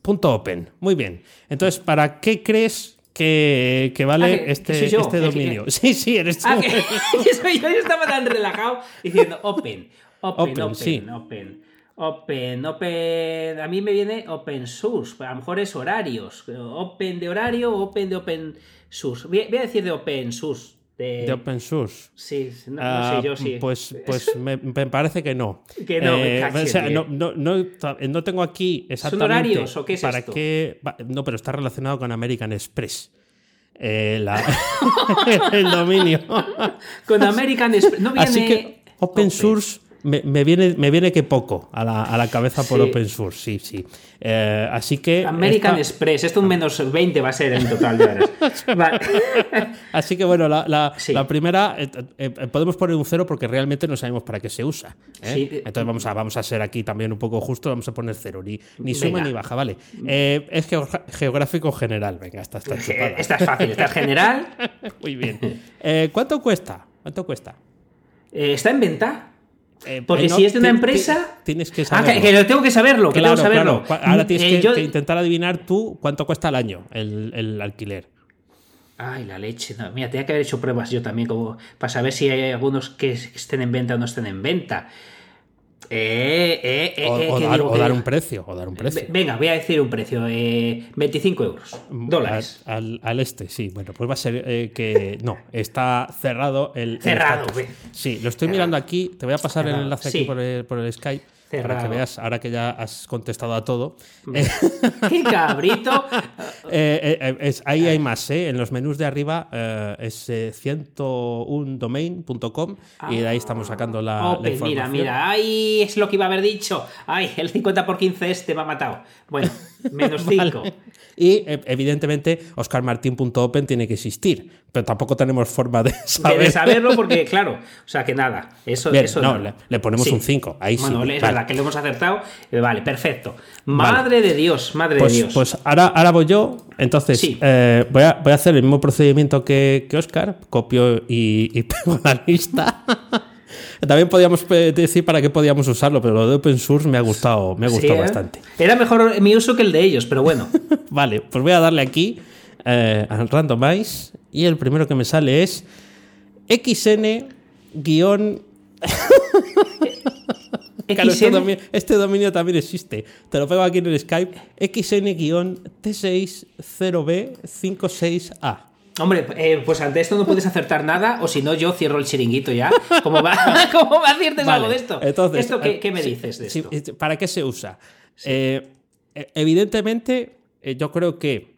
Punto open. Muy bien. Entonces, ¿para qué crees que, que vale ah, que, este, que este dominio? Que, sí, sí, eres tú. Ah, soy yo, yo estaba tan relajado diciendo open, open, Open, open, sí. open. Open, open, a mí me viene open source, a lo mejor es horarios, open de horario, open de open source. Voy a decir de open source. De, de open source. Sí, no, Ah, sé, yo sí. Pues, pues me, me parece que no. Que no, me Eh, cacho o sea, no, no, no, no tengo aquí exactamente. horarios o qué es para esto? qué- No, pero está relacionado con American Express. Eh, la- el dominio. Con American Express. No viene. Así que open source me, me viene, me viene que poco a la, a la cabeza por Sí. open source, sí, sí. Eh, así que. American esta- Express. Esto un menos 20 va a ser en total de horas. Vale. Así que bueno, la, la- Sí. la primera eh, eh, podemos poner un cero porque realmente no sabemos para qué se usa. Sí, Entonces vamos a, vamos a ser aquí también un poco justo, vamos a poner cero, ni, ni suma Venga. ni baja, vale. Es geográfico general, venga, esta está chupada. Esta es fácil. Esta es general. Muy bien. ¿Cuánto cuesta? ¿Cuánto cuesta? ¿Está en venta? Eh, Porque no, si es de una empresa. Tienes que Ah, saberlo. que, que lo tengo que saberlo, que Claro, tengo saberlo. claro. Ahora tienes Eh, que, yo- que intentar adivinar tú cuánto cuesta al año el, el alquiler. Ay, la leche. No, mira, tenía que haber hecho pruebas yo también, como para saber si hay algunos que estén en venta o no estén en venta. Eh, eh, eh, O, eh, o ¿qué dar, un precio. O dar un precio. Ve- Venga, voy a decir un precio. eh, 25 euros. Dólares. Al, al- al este, sí. Bueno, pues va a ser que. No, está cerrado el. Cerrado. Sí, lo estoy mirando aquí. Te voy a pasar el enlace sí. aquí por el, por el Skype. Para que Cerrado. veas, ahora que ya has contestado a todo. ¡Qué cabrito! Eh, eh, eh, es- ahí hay más, ¿eh? En los menús de arriba eh, es eh, 101domain.com y de ahí estamos sacando la, la Open, mira, información. mira. ¡Ay! Es lo que iba a haber dicho. ¡Ay! El 50 por 15 este me ha matado. Bueno, Menos 5. Y e, evidentemente oscarmartin.open tiene que existir, pero tampoco tenemos forma de saber. De saberlo porque, claro, o sea que nada, eso, Bien, eso no, le, le ponemos Sí. un 5. Ahí Bueno, sí. es vale. verdad que lo hemos acertado. Eh, Vale, perfecto. Madre de Dios, madre Pues, de Dios. pues ahora, ahora voy yo. Entonces, Sí. eh, voy, a, voy a hacer el mismo procedimiento que, que Oscar. Copio y, y pego la lista. También podíamos decir para qué podíamos usarlo, pero lo de open source me ha gustado, me ha Sí, gustado ¿eh? bastante. Era mejor mi uso que el de ellos, pero bueno. Vale, pues voy a darle aquí eh, al randomize y el primero que me sale es xn guion Claro, este, dominio, este dominio también existe. Te lo pego aquí en el Skype. xn-t60b56a. Hombre, eh, pues ante esto no puedes acertar nada, o si no, yo cierro el chiringuito ya. ¿Cómo va, ¿Cómo va a decirte Vale, algo de esto? entonces, ¿Esto qué, eh, qué me sí, dices de esto? eh, ¿Para qué se usa? Eh, eh, evidentemente, yo creo que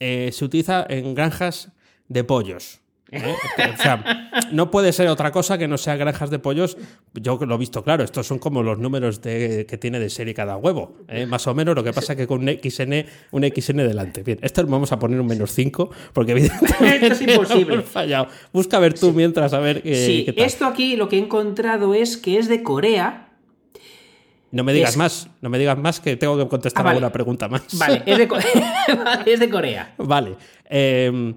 eh, se utiliza en granjas de pollos. ¿Eh? O sea, no puede ser otra cosa que no sea granjas de pollos. Yo lo he visto claro, estos son como los números de- que tiene de serie cada huevo. ¿eh? Más o menos, lo que pasa es que con un XN, un XN delante. Bien, esto vamos a poner un menos 5, porque evidentemente Esto es imposible. hemos fallado. Busca ver tú mientras a ver eh, sí, qué tal. esto aquí lo que he encontrado es que es de Corea. No me digas Es- más, no me digas más que tengo que contestar Ah, vale. alguna pregunta más. Vale, es de, Co- es de Corea. Vale. Eh,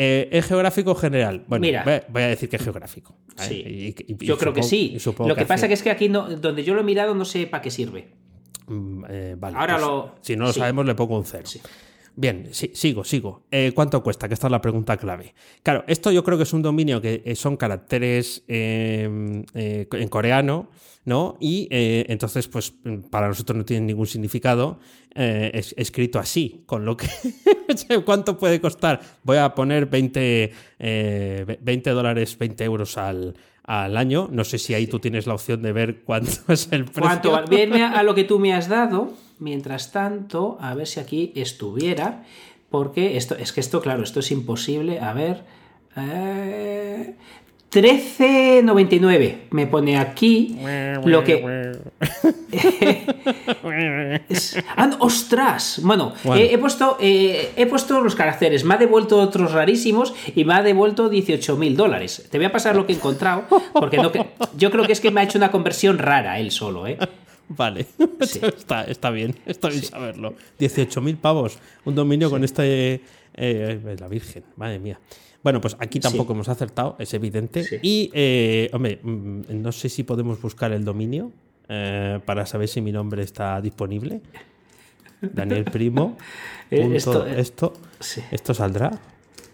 eh, ¿Es geográfico general? Bueno, Mira. voy a- decir que es geográfico. Sí. Y- y- y Yo creo que sí. Lo que pasa hace- que es que aquí no, donde yo lo he mirado no sé para qué sirve. Mm, eh, vale, Ahora pues, lo- Si no lo sí. sabemos, le pongo un cero. Sí. Bien, sí, sigo, sigo. Eh, ¿Cuánto cuesta? Que esta es la pregunta clave. Claro, esto yo creo que es un dominio que eh, son caracteres eh, eh, en coreano, ¿no? Y eh, entonces, pues para nosotros no tiene ningún significado eh, es, escrito así, con lo que... ¿Cuánto puede costar? Voy a poner 20, eh, ve- 20 dólares, 20 euros al, al año. No sé si ahí tú tienes la opción de ver cuánto es el precio. ¿Cuánto a, a lo que tú me has dado. Mientras tanto, a ver si aquí estuviera. Porque esto, es que esto, claro, esto es imposible. A ver. eh, 13.99 me pone aquí lo que ah, no, ostras bueno, Bueno. He, he puesto eh, he puesto los caracteres me ha devuelto otros rarísimos y me ha devuelto 18 mil dólares te voy a pasar lo que he encontrado porque no que- yo creo que es que me ha hecho una conversión rara él solo ¿eh? Vale, Sí. está, está bien, está bien saberlo. 18.000 pavos, un dominio con este... eh, la Virgen, madre mía. Bueno, pues aquí tampoco hemos acertado, es evidente. Sí. Y, eh, hombre, mm, no sé si podemos buscar el dominio eh, para saber si mi nombre está disponible. Daniel Primo. Eh, punto esto, eh, esto, sí. esto saldrá.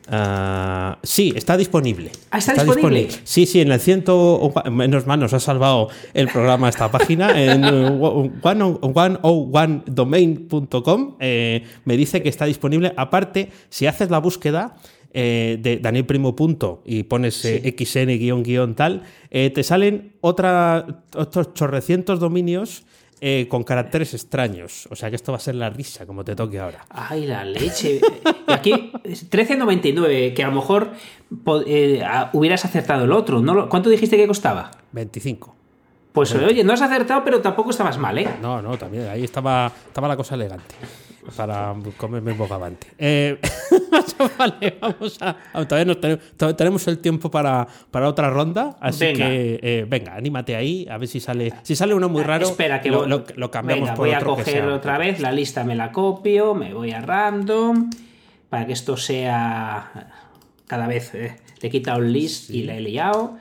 Ah, sí, está disponible. Ah, ¿está disponible? Sí, sí, en el ciento. Menos mal, nos ha salvado el programa esta página. En eh, one- 101domain.com eh, me dice que está disponible. Aparte, si haces la búsqueda eh, de Daniel Primo punto y pones eh, xn guion guion tal, eh, te salen otra, otros chorrecientos dominios. Eh, con caracteres extraños. O sea que esto va a ser la risa, como te toque ahora. Ay, la leche. Y aquí, 13.99, que a lo mejor eh, hubieras acertado el otro. ¿no? ¿Cuánto dijiste que costaba? 25. Pues oye, no has acertado, pero tampoco estabas mal, ¿eh? No, no, también ahí estaba, estaba la cosa elegante. Para comerme el bogavante. Eh, vale, vamos a. Todavía, no tenemos, todavía tenemos el tiempo para, para otra ronda. Así Venga. que, eh, venga, anímate ahí, a ver si sale. Si sale uno muy raro, Espera, que lo, lo- lo cambiamos Venga, por voy a otro coger otra vez, la lista me la copio, me voy a random, para que esto sea. Cada vez eh, le he quitado el list y le he liado.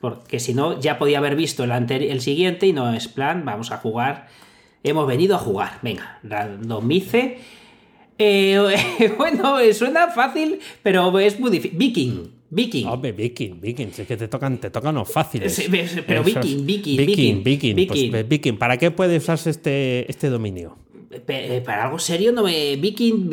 Porque si no, ya podía haber visto el, el siguiente y no es plan, vamos a jugar. Hemos venido a jugar. Venga, randomice. Eh, bueno, suena fácil, pero es muy difícil. Viking. Viking. Hombre, Viking, Viking, es que te tocan, te tocan los fáciles. Sí, pero Esos- Viking, Viking, Viking, Viking, Viking, pues, Viking. ¿Para qué puede usarse este, este dominio? Eh, Para algo serio, no me. Viking.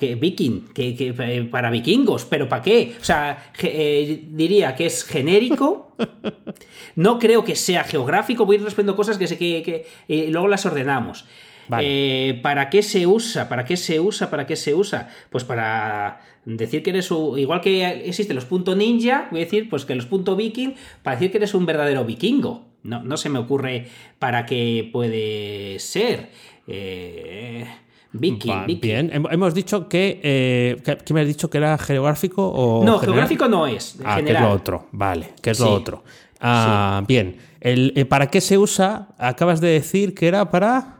Eh, Que, viking, que, que, eh, para vikingos, pero ¿para qué? O sea, eh, diría que es genérico. No creo que sea geográfico. Voy a ir respondiendo cosas que sé que. que- y luego las ordenamos. Vale. Eh, ¿Para qué se usa? ¿Para qué se usa? ¿Para qué se usa? Pues para decir que eres un, igual que existen los punto ninja, voy a decir pues que los punto viking, para decir que eres un verdadero vikingo. No, no se me ocurre para qué puede ser. Eh, Viking, Va, Viking. Bien, Hem- hemos dicho que, eh, que- ¿qué me has dicho que era geográfico o No, general? geográfico no es. Ah, que es general. lo otro, vale, que es lo otro. Ah, bien. El, eh, ¿Para qué se usa? Acabas de decir que era para...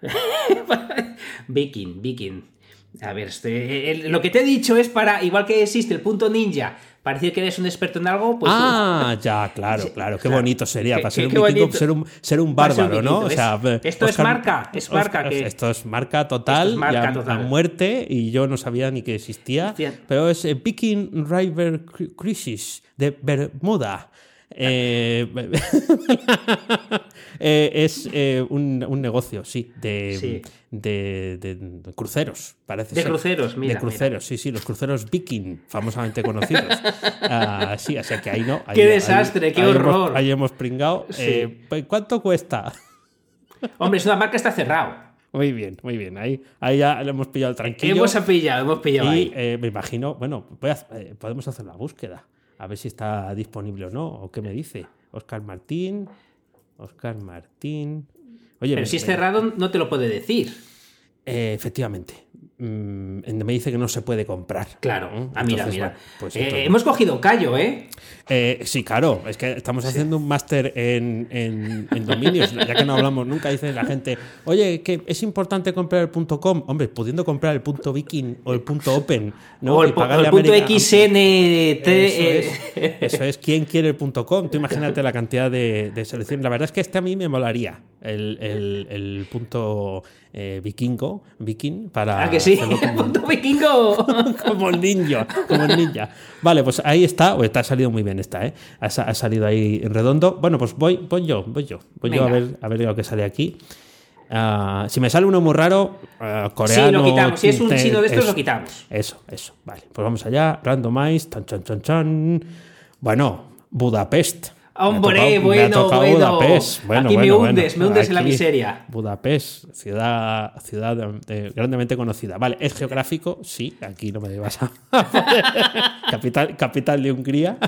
Viking, Viking. A ver, este, el- lo que te he dicho es para, igual que existe el punto ninja, para decir que eres un experto en algo, pues. ah, ya, claro, claro. Qué claro. bonito sería Qué- para ser qué- un vikingo, ser un, ser un bárbaro, ¿no? O sea, Esto es marca, es marca que- Esto es marca total, es marca total. a muerte, y yo no sabía ni que existía. Hostia. Pero es eh, Viking River Cri- Crisis de Bermuda. Eh, eh, es eh, un, un negocio, sí, de, Sí. de- de- de cruceros, parece De ser. cruceros, mira, De cruceros, sí, sí, los cruceros viking, famosamente conocidos. Ah, sí, o sea que ahí no. ahí- Qué ahí- desastre, qué ahí hemos- horror. ahí hemos pringado. Sí. Eh, pues, ¿Cuánto cuesta? Hombre, es una marca que está cerrado. Muy bien, muy bien. Ahí, ahí ya le hemos pillado tranquilo. Hemos pillado, hemos pillado Y ahí. eh, me imagino, bueno, a- eh, podemos hacer la búsqueda, a ver si está disponible o no, o qué me dice. Oscar Martín, Oscar Martín. Oye, Pero me- si es me- cerrado, no te lo puede decir. eh, efectivamente, mm, me dice que no se puede comprar. Claro. Ah, mira, Entonces, mira. bueno, pues Eh, hemos cogido callo, ¿eh? Eh, sí, claro, es que estamos haciendo un máster en, en- en dominios, ya que no hablamos nunca, dice la gente, oye, que es importante comprar el punto .com, hombre, pudiendo comprar el punto .viking o el punto .open, ¿no? o el, pagarle el punto XNT. Eso eh, es, eso es, ¿quién quiere el punto .com? Tú imagínate la cantidad de, de selección. La verdad es que este a mí me molaría, el, el- el punto eh, vikingo, viking, para Ah, que sí. como- punto vikingo. como el ninja, como el ninja. Vale, pues ahí está. Te ha salido muy bien esta, ¿eh? Ha, sa- ha salido ahí en redondo. Bueno, pues voy, voy yo, voy yo. Voy yo a ver, a ver lo que sale aquí. Ah, si me sale uno muy raro, Sí, coreano. lo quitamos. Si es un chino de estos, eso, lo quitamos. Eso, eso. Vale, pues vamos allá. Randomize. Tan, chan, chan, chan. Bueno, Budapest. Me Hombre, tocado- me bueno, bueno. Budapest. Bueno, Aquí me bueno, hundes, bueno. me hundes en la miseria. Budapest, ciudad, ciudad eh, grandemente conocida. Vale, es geográfico, sí, aquí no me vas a. capital, capital de Hungría.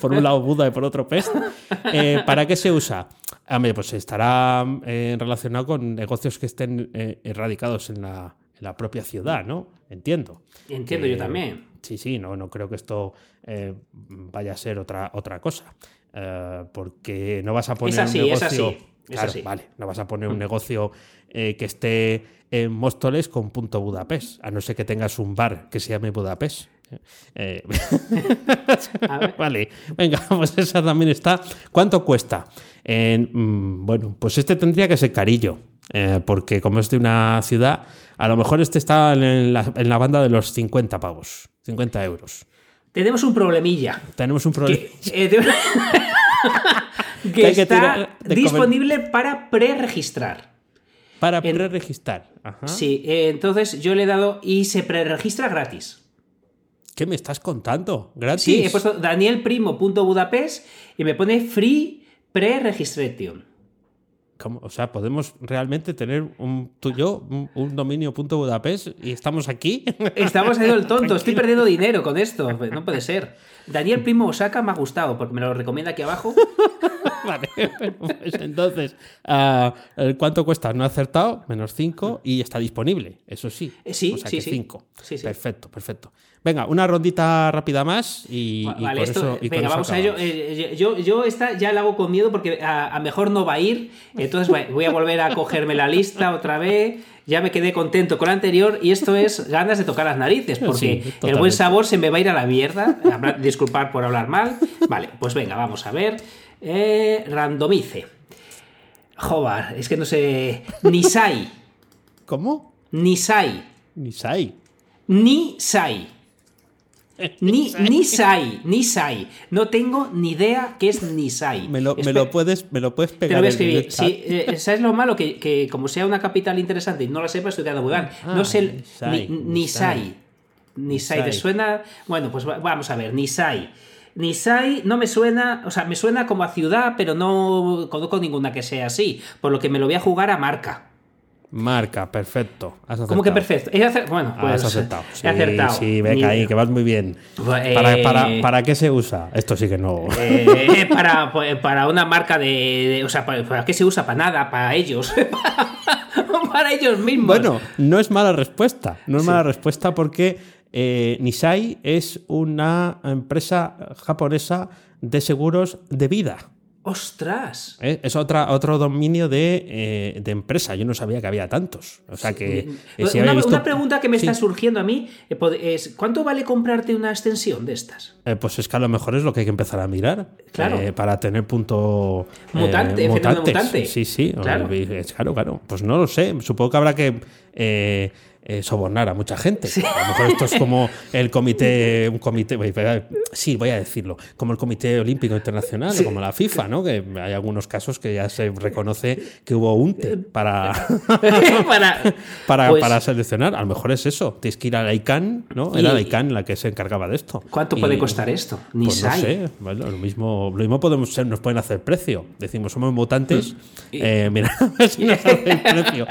por un lado Buda y por otro Pest. Eh, ¿Para qué se usa? Hombre, pues estará eh, relacionado con negocios que estén eh, erradicados en la, en la propia ciudad, ¿no? Entiendo. Entiendo yo también. Sí, sí, no, no creo que esto eh, vaya a ser otra, otra cosa. Eh, porque no vas a poner así, un negocio. Claro, vale, no vas a poner un negocio eh, que esté en Móstoles con punto Budapest, a no ser que tengas un bar que se llame Budapest. Eh, vale, venga, pues esa también está. ¿Cuánto cuesta? Mm, bueno, pues este tendría que ser carillo, porque como es de una ciudad, a lo mejor este está en la, en la banda de los 50 pavos, 50 euros. Tenemos un problemilla. Tenemos un problema. Que, eh, que Que hay que está disponible para preregistrar. Para preregistrar. Sí, eh, entonces yo le he dado y se preregistra gratis. ¿Qué me estás contando? ¿Gratis? Sí, he puesto danielprimo.budapest y me pone free pre-registration. ¿Cómo? O sea, ¿podemos realmente tener un tuyo, un, un dominio punto Budapest y estamos aquí? Estamos haciendo el tonto, estoy perdiendo dinero con esto, no puede ser. Daniel Primo Osaka me ha gustado porque me lo recomienda aquí abajo. vale, pues entonces, ah, ¿el ¿cuánto cuesta? No he acertado, menos 5 y está disponible, eso sí. Eh, sí, o sea sí, que sí. 5. Sí, sí. Perfecto, perfecto. Venga, una rondita rápida más y, y vale, con esto, eso. y con venga, eso vamos a ello. acabamos. Eh, yo, yo esta ya la hago con miedo porque a, a mejor no va a ir. Entonces voy- a volver a cogerme la lista otra vez. Ya me quedé contento con la anterior y esto es ganas de tocar las narices porque Sí, el buen sabor se me va a ir a la mierda. Disculpar por hablar mal. Vale, pues venga, vamos a ver. Eh, randomice. Jobar, es que no sé. Nisai. ¿Cómo? Nisai. Nisai. Nisai. Ni, Nisai, Nisai. No tengo ni idea qué es Nisai. Me lo, me lo puedes, me lo puedes Te pegar lo voy a escribir. Sí, eh, ¿Sabes lo malo? Que, que como sea una capital interesante y no la sepa, estoy quedando muy mal. Ah, no sé. el- Nisai, ni- Nisai. Nisai. ¿Te suena? Bueno, pues va- vamos a ver. Nisai. Nisai no me suena, o sea, me suena como a ciudad, pero no conozco ninguna que sea así, por lo que me lo voy a jugar a marca. Marca, perfecto. ¿Cómo que perfecto? Acer- Bueno, Ah, pues has acertado. Sí, he acertado. sí, ahí, que vas muy bien. Eh, ¿Para, para, para qué se usa? Esto sí que no. Eh, para, para una marca de, de- O sea, ¿para, para qué se usa? Para nada, para ellos. para ellos mismos. Bueno, no es mala respuesta. No es mala respuesta porque eh, Nisai es una empresa japonesa de seguros de vida. ¡Ostras! ¿eh? Es otra, otro dominio de, eh, de empresa. Yo no sabía que había tantos. O sea que. eh, si una, había visto- una pregunta que me Sí. está surgiendo a mí es: ¿cuánto vale comprarte una extensión de estas? Pues es que a lo mejor es lo que hay que empezar a mirar. Claro. para tener punto. Mutante, mutante. Sí, sí. Claro. es claro, claro. Pues no lo sé. Supongo que habrá que. Eh, sobornar a mucha gente. A lo mejor esto es como el comité, un comité, sí, voy a decirlo, como el Comité Olímpico Internacional, o como la FIFA, ¿no? Que hay algunos casos que ya se reconoce que hubo UNTE para, para, para, Pues, para seleccionar. A lo mejor es eso. Tienes que ir a la ICANN, ¿no? Era la ICANN la que se encargaba de esto. ¿Cuánto Y- puede costar esto? Ni pues no sé, bueno, lo mismo, lo mismo podemos ser, nos pueden hacer precio. Decimos, somos mutantes, eh, mira, si nos hacen precio.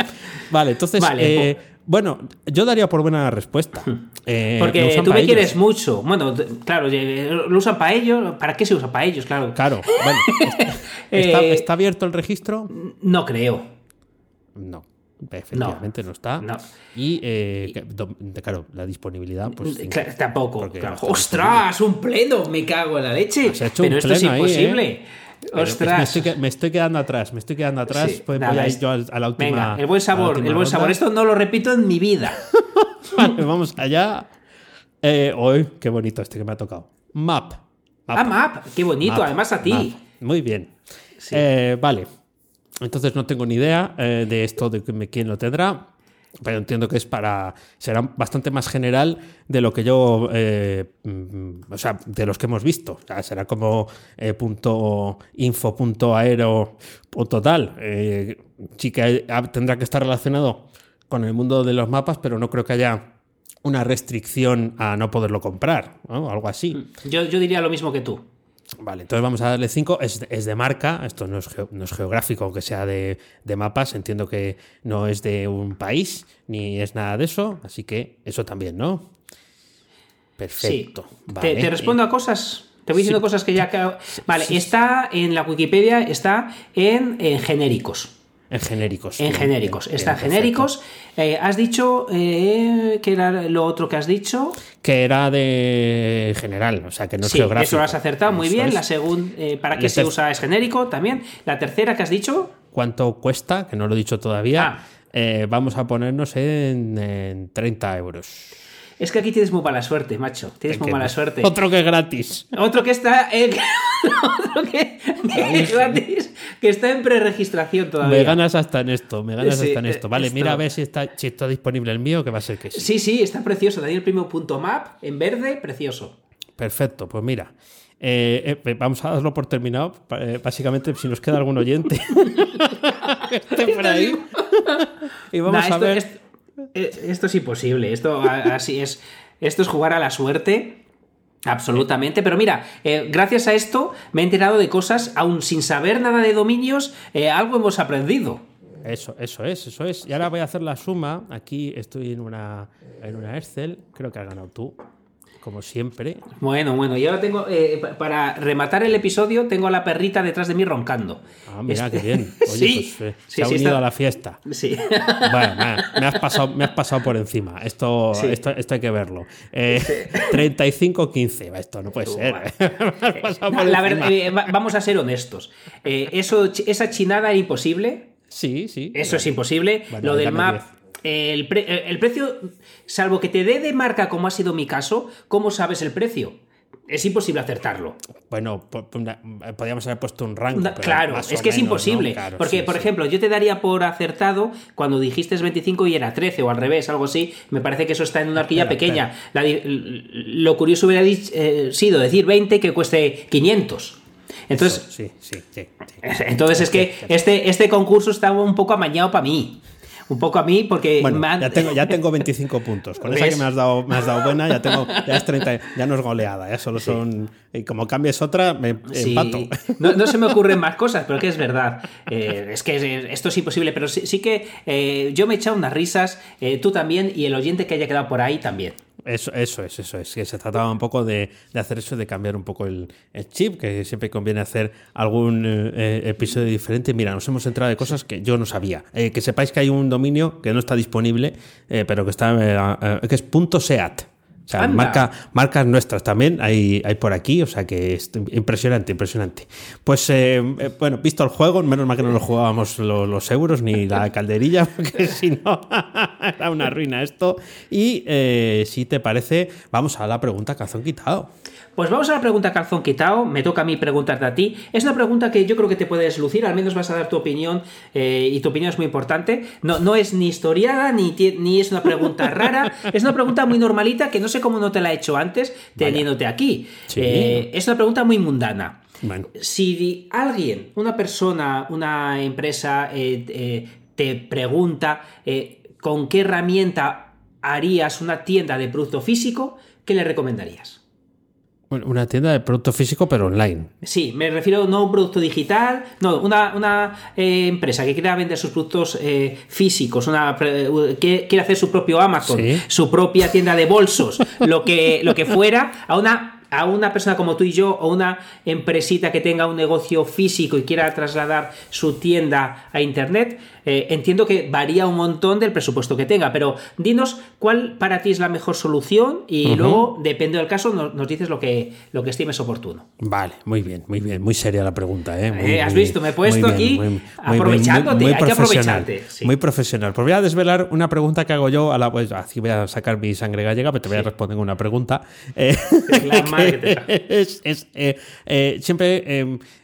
Vale, entonces, Vale, eh, bueno, yo daría por buena respuesta. Eh, lo Porque tú me quieres mucho. Bueno, claro, eh, lo usan para ellos. ¿Para qué se usa para ellos? Claro. Claro, bueno, ¿está, Eh, está abierto el registro? No creo. No. Efectivamente no, está. no. Y, eh, claro, la disponibilidad, pues. Claro, tampoco. Claro. ¡Ostras! Un pleno. Me cago en la leche. Pero esto es pleno ahí, ¡Ostras! Me estoy, que- me estoy quedando atrás, me estoy quedando atrás. Sí, pues nada, es- yo a la última. Venga, el buen sabor. El buen sabor. Esto no lo repito en mi vida. Vale, vamos allá. Eh, hoy, qué bonito este que me ha tocado. Map. Ah, map. Qué bonito. Map, Además a ti. map. Muy bien. Eh, vale. Entonces no tengo ni idea eh, de esto de quién lo tendrá. Pero entiendo que es para. Será bastante más general de lo que yo. eh, mm, o sea, de los que hemos visto. O sea, será como eh, punto info, punto aero, punto tal. Eh, sí que tendrá que estar relacionado con el mundo de los mapas, pero no creo que haya una restricción a no poderlo comprar. ¿no? Algo así. Yo, yo diría lo mismo que tú. Vale, entonces vamos a darle 5. Es, de- es de marca, esto no es, geo- no es geográfico, aunque sea de, de mapas. Entiendo que no es de un país, ni es nada de eso. Así que eso también, ¿no? Perfecto. Sí. Vale. Te, te respondo a cosas. Te voy diciendo cosas que ya. Vale, está en la Wikipedia, está en, en genéricos. En genéricos. En genéricos. Está en genéricos. Eh, has dicho. Eh, ¿Qué era lo otro que has dicho? Que era de general, o sea, que no es sí, geográfico. eso lo has acertado muy Eso bien. es. La segunda. ¿Para qué se usa es genérico también? La tercera que has dicho. ¿Cuánto cuesta? Que no lo he dicho todavía. Ah. Eh, vamos a ponernos en, en 30 euros. Es que aquí tienes muy mala suerte, macho. Tienes muy mala suerte. Otro que es gratis. Otro que está. eh, otro que, que es gratis. Que está en preregistración todavía. Me ganas hasta en esto, me ganas Sí, hasta en esto. Vale, esto- mira a ver si está, si está disponible el mío, que va a ser que sí. Sí, sí, está precioso. Daniel Primo punto map en verde, precioso. Perfecto, pues mira. eh, eh, vamos a darlo por terminado. eh, básicamente, si nos queda algún oyente que esté por ahí. y vamos Nah, a ver. Esto, esto es imposible. Esto así es. Esto es jugar a la suerte. Absolutamente, pero mira, eh, gracias a esto me he enterado de cosas, aún sin saber nada de dominios, eh, algo hemos aprendido. Eso, eso es, eso es. Y ahora voy a hacer la suma. Aquí estoy en una, en una Excel. Creo que has ganado tú, como siempre. Bueno, bueno, y ahora tengo, eh, pa- para rematar el episodio, tengo a la perrita detrás de mí roncando. Ah, mira, Este- qué bien. Oye, sí, pues, eh, sí, se ha sí, unido está- a la fiesta. Sí. Bueno, me has pasado, me has pasado por encima. Esto, esto, esto hay que verlo. Eh, 35-15. Esto no puede ser. Me has pasado por La encima. verdad, eh, va- vamos a ser honestos. Eso, esa chinada era imposible. Sí, sí. Eso es imposible. Bueno, Lo del map. El, pre- el precio, salvo que te dé de marca como ha sido mi caso, ¿cómo sabes el precio? Es imposible acertarlo. Bueno, una- podríamos haber puesto un rango. Pero claro, es que es imposible. ¿no? Claro, porque, sí, por sí. ejemplo, yo te daría por acertado cuando dijiste 25 y era 13 o al revés, algo así. Me parece que eso está en una horquilla Espera, pequeña. La lo curioso hubiera dich- eh, sido decir 20 que cueste 500. Entonces, Sí, sí, sí. sí. entonces es que este, este concurso estaba un poco amañado para mí. Un poco a mí porque Bueno, me han- ya tengo, ya tengo 25 puntos. Con esa que me has dado, me has dado buena, ya tengo, ya es 30, ya no es goleada, ya solo son. Y como cambies otra, me Sí, empato. No, no se me ocurren más cosas, pero que es verdad. Eh, es que es- esto es imposible, pero sí, sí que eh, yo me he echado unas risas, eh, tú también, y el oyente que haya quedado por ahí también. Eso, eso es, eso es. Que se trataba un poco de, de hacer eso, de cambiar un poco el, chip, que siempre conviene hacer algún eh, episodio diferente. Mira, nos hemos entrado de cosas que yo no sabía. Eh, que sepáis que hay un dominio que no está disponible, eh, pero que está que es .seat. O sea, marca, marcas nuestras también hay, hay por aquí, o sea que es impresionante, impresionante. Pues eh, eh, bueno, visto el juego, menos mal que no lo jugábamos los, los euros ni la calderilla, porque si no, era una ruina esto. Y eh, si te parece, vamos a la pregunta calzón quitado. Pues vamos a la pregunta calzón quitado. Me toca a mí preguntarte a ti. Es una pregunta que yo creo que te puedes lucir, al menos vas a dar tu opinión eh, y tu opinión es muy importante. No, no es ni historiada ni, ni es una pregunta rara. Es una pregunta muy normalita que no sé cómo no te la he hecho antes teniéndote aquí. Sí. Eh, es una pregunta muy mundana. Bueno. Si alguien, una persona, una empresa, eh, eh, te pregunta con qué herramienta harías una tienda de producto físico, ¿qué le recomendarías? Una tienda de producto físico, pero online. Sí, me refiero no a un producto digital, no, una, una eh, empresa que quiera vender sus productos eh, físicos, una, que quiere hacer su propio Amazon, Sí. su propia tienda de bolsos, lo que, lo que fuera, a una a una persona como tú y yo o una empresita que tenga un negocio físico y quiera trasladar su tienda a internet, eh, entiendo que varía un montón del presupuesto que tenga, pero dinos cuál para ti es la mejor solución y luego, depende del caso, nos, nos dices lo que, lo que estimes oportuno. Vale, muy bien, muy bien, muy seria la pregunta, ¿eh? Muy, Eh, has muy- visto, me he puesto aquí muy- muy- aprovechándote, hay que aprovecharte, sí. Muy profesional. Pues voy a desvelar una pregunta que hago yo, a la, pues así voy a sacar mi sangre gallega, pero te voy a responder una pregunta. Eh, La madre que te trajo. es, es, siempre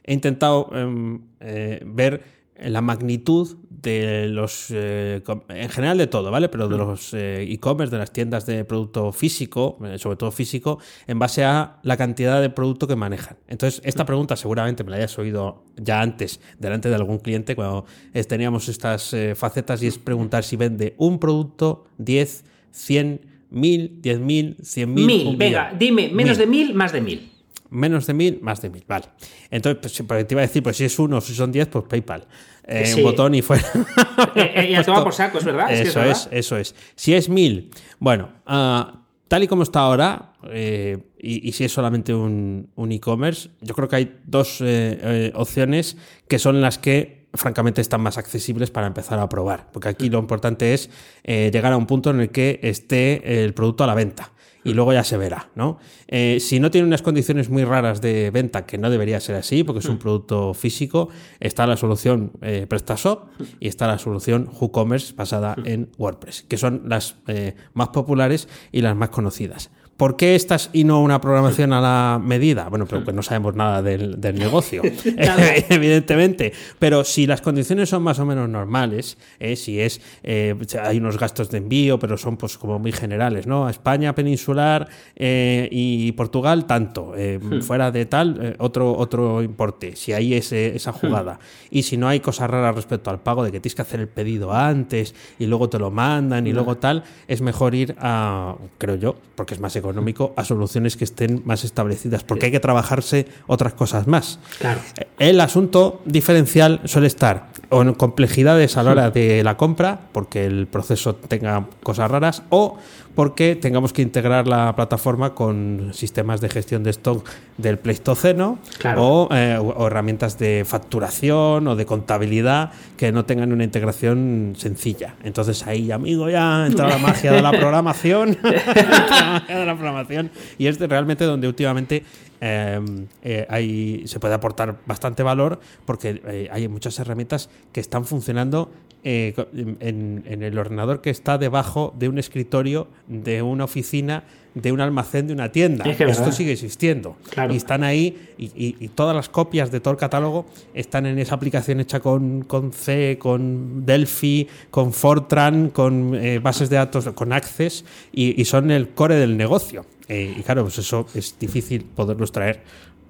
he intentado eh, eh, ver la magnitud de los, eh, en general de todo, ¿vale? Pero de los eh, e-commerce, de las tiendas de producto físico, eh, sobre todo físico, en base a la cantidad de producto que manejan. Entonces, esta pregunta seguramente me la hayas oído ya antes, delante de algún cliente, cuando teníamos estas eh, facetas, y es preguntar si vende un producto, 10, 100, 1000, 10.000, 100.000. Mil, venga, millón. dime, menos Mil. de mil, más de mil. Menos de mil, más de mil, vale. Entonces, pues, porque te iba a decir, pues si es uno o si son diez, pues PayPal. Eh, Sí. Un botón y fuera. Eh, eh, y a tomar por saco, es verdad. es que es Eso verdad. es, eso es. Si es mil, bueno, ah, tal y como está ahora, eh, y, y si es solamente un, un e-commerce, yo creo que hay dos eh, opciones que son las que francamente están más accesibles para empezar a probar. Porque aquí lo importante es eh, llegar a un punto en el que esté el producto a la venta. Y luego ya se verá, ¿no? Eh, si no tiene unas condiciones muy raras de venta, que no debería ser así, porque es un producto físico, está la solución eh, PrestaShop y está la solución WooCommerce basada en WordPress, que son las eh, más populares y las más conocidas. ¿Por qué estas y no una programación a la medida? Bueno, pero que no sabemos nada del, del negocio, evidentemente. Pero si las condiciones son más o menos normales, eh, si es eh, hay unos gastos de envío, pero son pues como muy generales, ¿no? España peninsular eh, y Portugal tanto, eh, fuera de tal otro otro importe. Si hay ese, esa jugada y si no hay cosas raras respecto al pago de que tienes que hacer el pedido antes y luego te lo mandan y luego tal, es mejor ir a, creo yo, porque es más económico, a soluciones que estén más establecidas, porque hay que trabajarse otras cosas más. Claro. El asunto diferencial suele estar en complejidades a la hora de la compra, porque el proceso tenga cosas raras, o porque tengamos que integrar la plataforma con sistemas de gestión de stock del Pleistoceno Claro. o, eh, o- herramientas de facturación o de contabilidad que no tengan una integración sencilla. Entonces ahí, amigo, ya entra la magia de la programación. la magia de la programación. Y es realmente donde últimamente eh, eh, hay, se puede aportar bastante valor porque eh, hay muchas herramientas que están funcionando eh, en, en el ordenador que está debajo de un escritorio, de una oficina, de un almacén, de una tienda. Es que Esto verdad. sigue existiendo. Claro. Y están ahí y, y- y todas las copias de todo el catálogo están en esa aplicación hecha con, con C, con Delphi, con Fortran, con eh, bases de datos, con Access y, y son el core del negocio. Eh, y claro, pues eso es difícil poderlos traer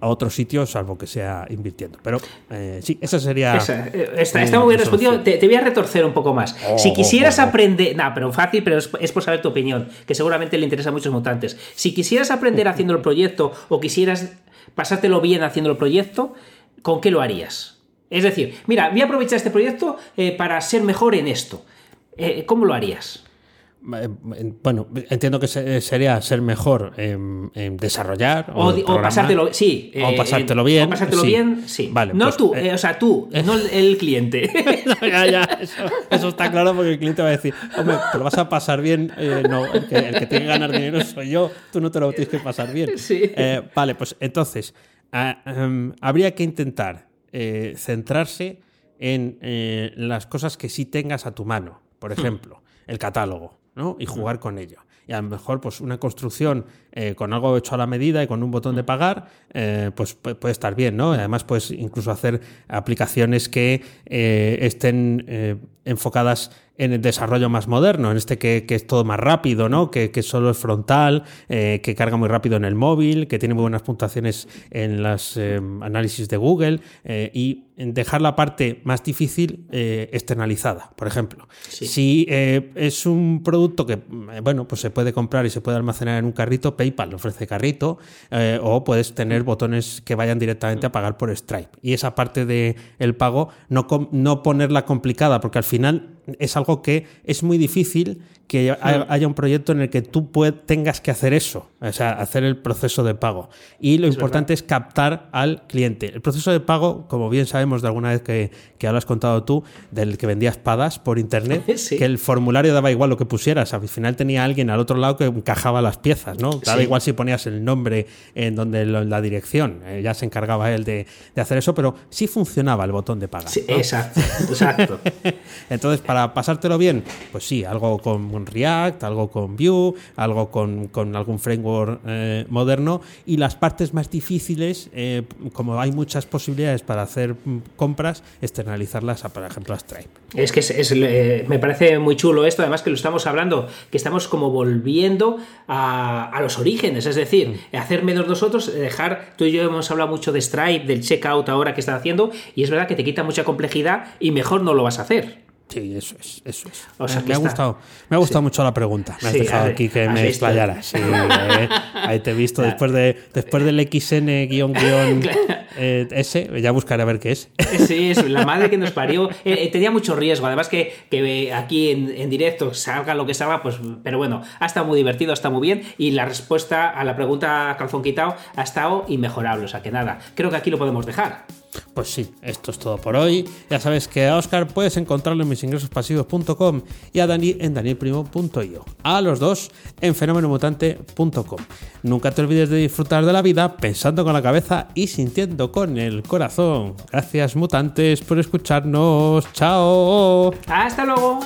a otro sitio, salvo que sea invirtiendo. Pero eh, sí, esa sería. Esa, eh, está, está muy bien respondido. Te, te voy a retorcer un poco más. Oh, si quisieras oh, oh, oh. aprender. Nah, pero fácil, pero es, es por saber tu opinión, que seguramente le interesa a muchos mutantes. Si quisieras aprender haciendo el proyecto o quisieras pasártelo bien haciendo el proyecto, ¿con qué lo harías? Es decir, mira, voy a aprovechar este proyecto eh, para ser mejor en esto. Eh, ¿Cómo lo harías? Eh, bueno, entiendo que sería ser mejor en, desarrollar o, o, pasártelo, sí, o pasártelo bien. O pasártelo bien, sí. Vale, no pues, tú, o sea, tú, no el cliente. ya, ya, eso, está claro porque el cliente va a decir, hombre, te lo vas a pasar bien, no, el que, el que, tiene que ganar dinero soy yo, tú no te lo tienes que pasar bien. Sí. vale, pues entonces, ah, em, habría que intentar centrarse en las cosas que sí tengas a tu mano. Por hmm. ejemplo, el catálogo. ¿No? y jugar con ello. Y a lo mejor pues una construcción eh, con algo hecho a la medida y con un botón de pagar, eh, pues puede estar bien, ¿no? Además puedes incluso hacer aplicaciones que eh, estén enfocadas en el desarrollo más moderno, en este que, es todo más rápido, ¿no? Que, solo es frontal, que carga muy rápido en el móvil, que tiene muy buenas puntuaciones en los análisis de Google y dejar la parte más difícil externalizada, por ejemplo. Si es un producto que, bueno, pues se puede comprar y se puede almacenar en un carrito, PayPal ofrece carrito, eh, o puedes tener botones que vayan directamente a pagar por Stripe. Y esa parte del el pago, no, no ponerla complicada, porque al final es algo que es muy difícil que haya un proyecto en el que tú tengas que hacer eso, o sea, hacer el proceso de pago. Y lo importante es captar al cliente. El proceso de pago, como bien sabemos de alguna vez que, que has contado tú, del que vendía espadas por internet, que el formulario daba igual lo que pusieras, al final tenía alguien al otro lado que encajaba las piezas, ¿no? Daba igual si ponías el nombre en donde en la dirección, eh, ya se encargaba él de, hacer eso, pero sí funcionaba el botón de pagar. exacto, exacto. Entonces, para pasártelo bien, pues sí, algo con React, algo con Vue, algo con, algún framework eh, moderno y las partes más difíciles, eh, como hay muchas posibilidades para hacer mm, compras, externalizarlas a, por ejemplo, a Stripe. Es que es, me parece muy chulo esto, además que lo estamos hablando, que estamos como volviendo a, los orígenes, es decir, mm. hacer menos nosotros, dejar, tú y yo hemos hablado mucho de Stripe, del checkout ahora que está haciendo, y es verdad que te quita mucha complejidad y mejor no lo vas a hacer. Sí, eso es, eso es. me, ha gustado, me ha gustado mucho la pregunta. Me has dejado aquí que me explayaras. Eh, ahí te he visto después de después del XN guion guion eh, S, ya buscaré a ver qué es. Sí, es la madre que nos parió. Eh, tenía mucho riesgo, además que, que aquí en, en, directo salga lo que salga, pues, pero bueno, ha estado muy divertido, ha estado muy bien y la respuesta a la pregunta calzón quitado ha estado inmejorable, o sea que nada, creo que aquí lo podemos dejar. Pues sí, esto es todo por hoy. Ya sabes que a Oscar puedes encontrarlo en misingresospasivos.com y a Dani en danielprimo.io. A los dos en fenomenomutante.com. Nunca te olvides de disfrutar de la vida pensando con la cabeza y sintiendo con el corazón. Gracias mutantes por escucharnos. Chao. Hasta luego.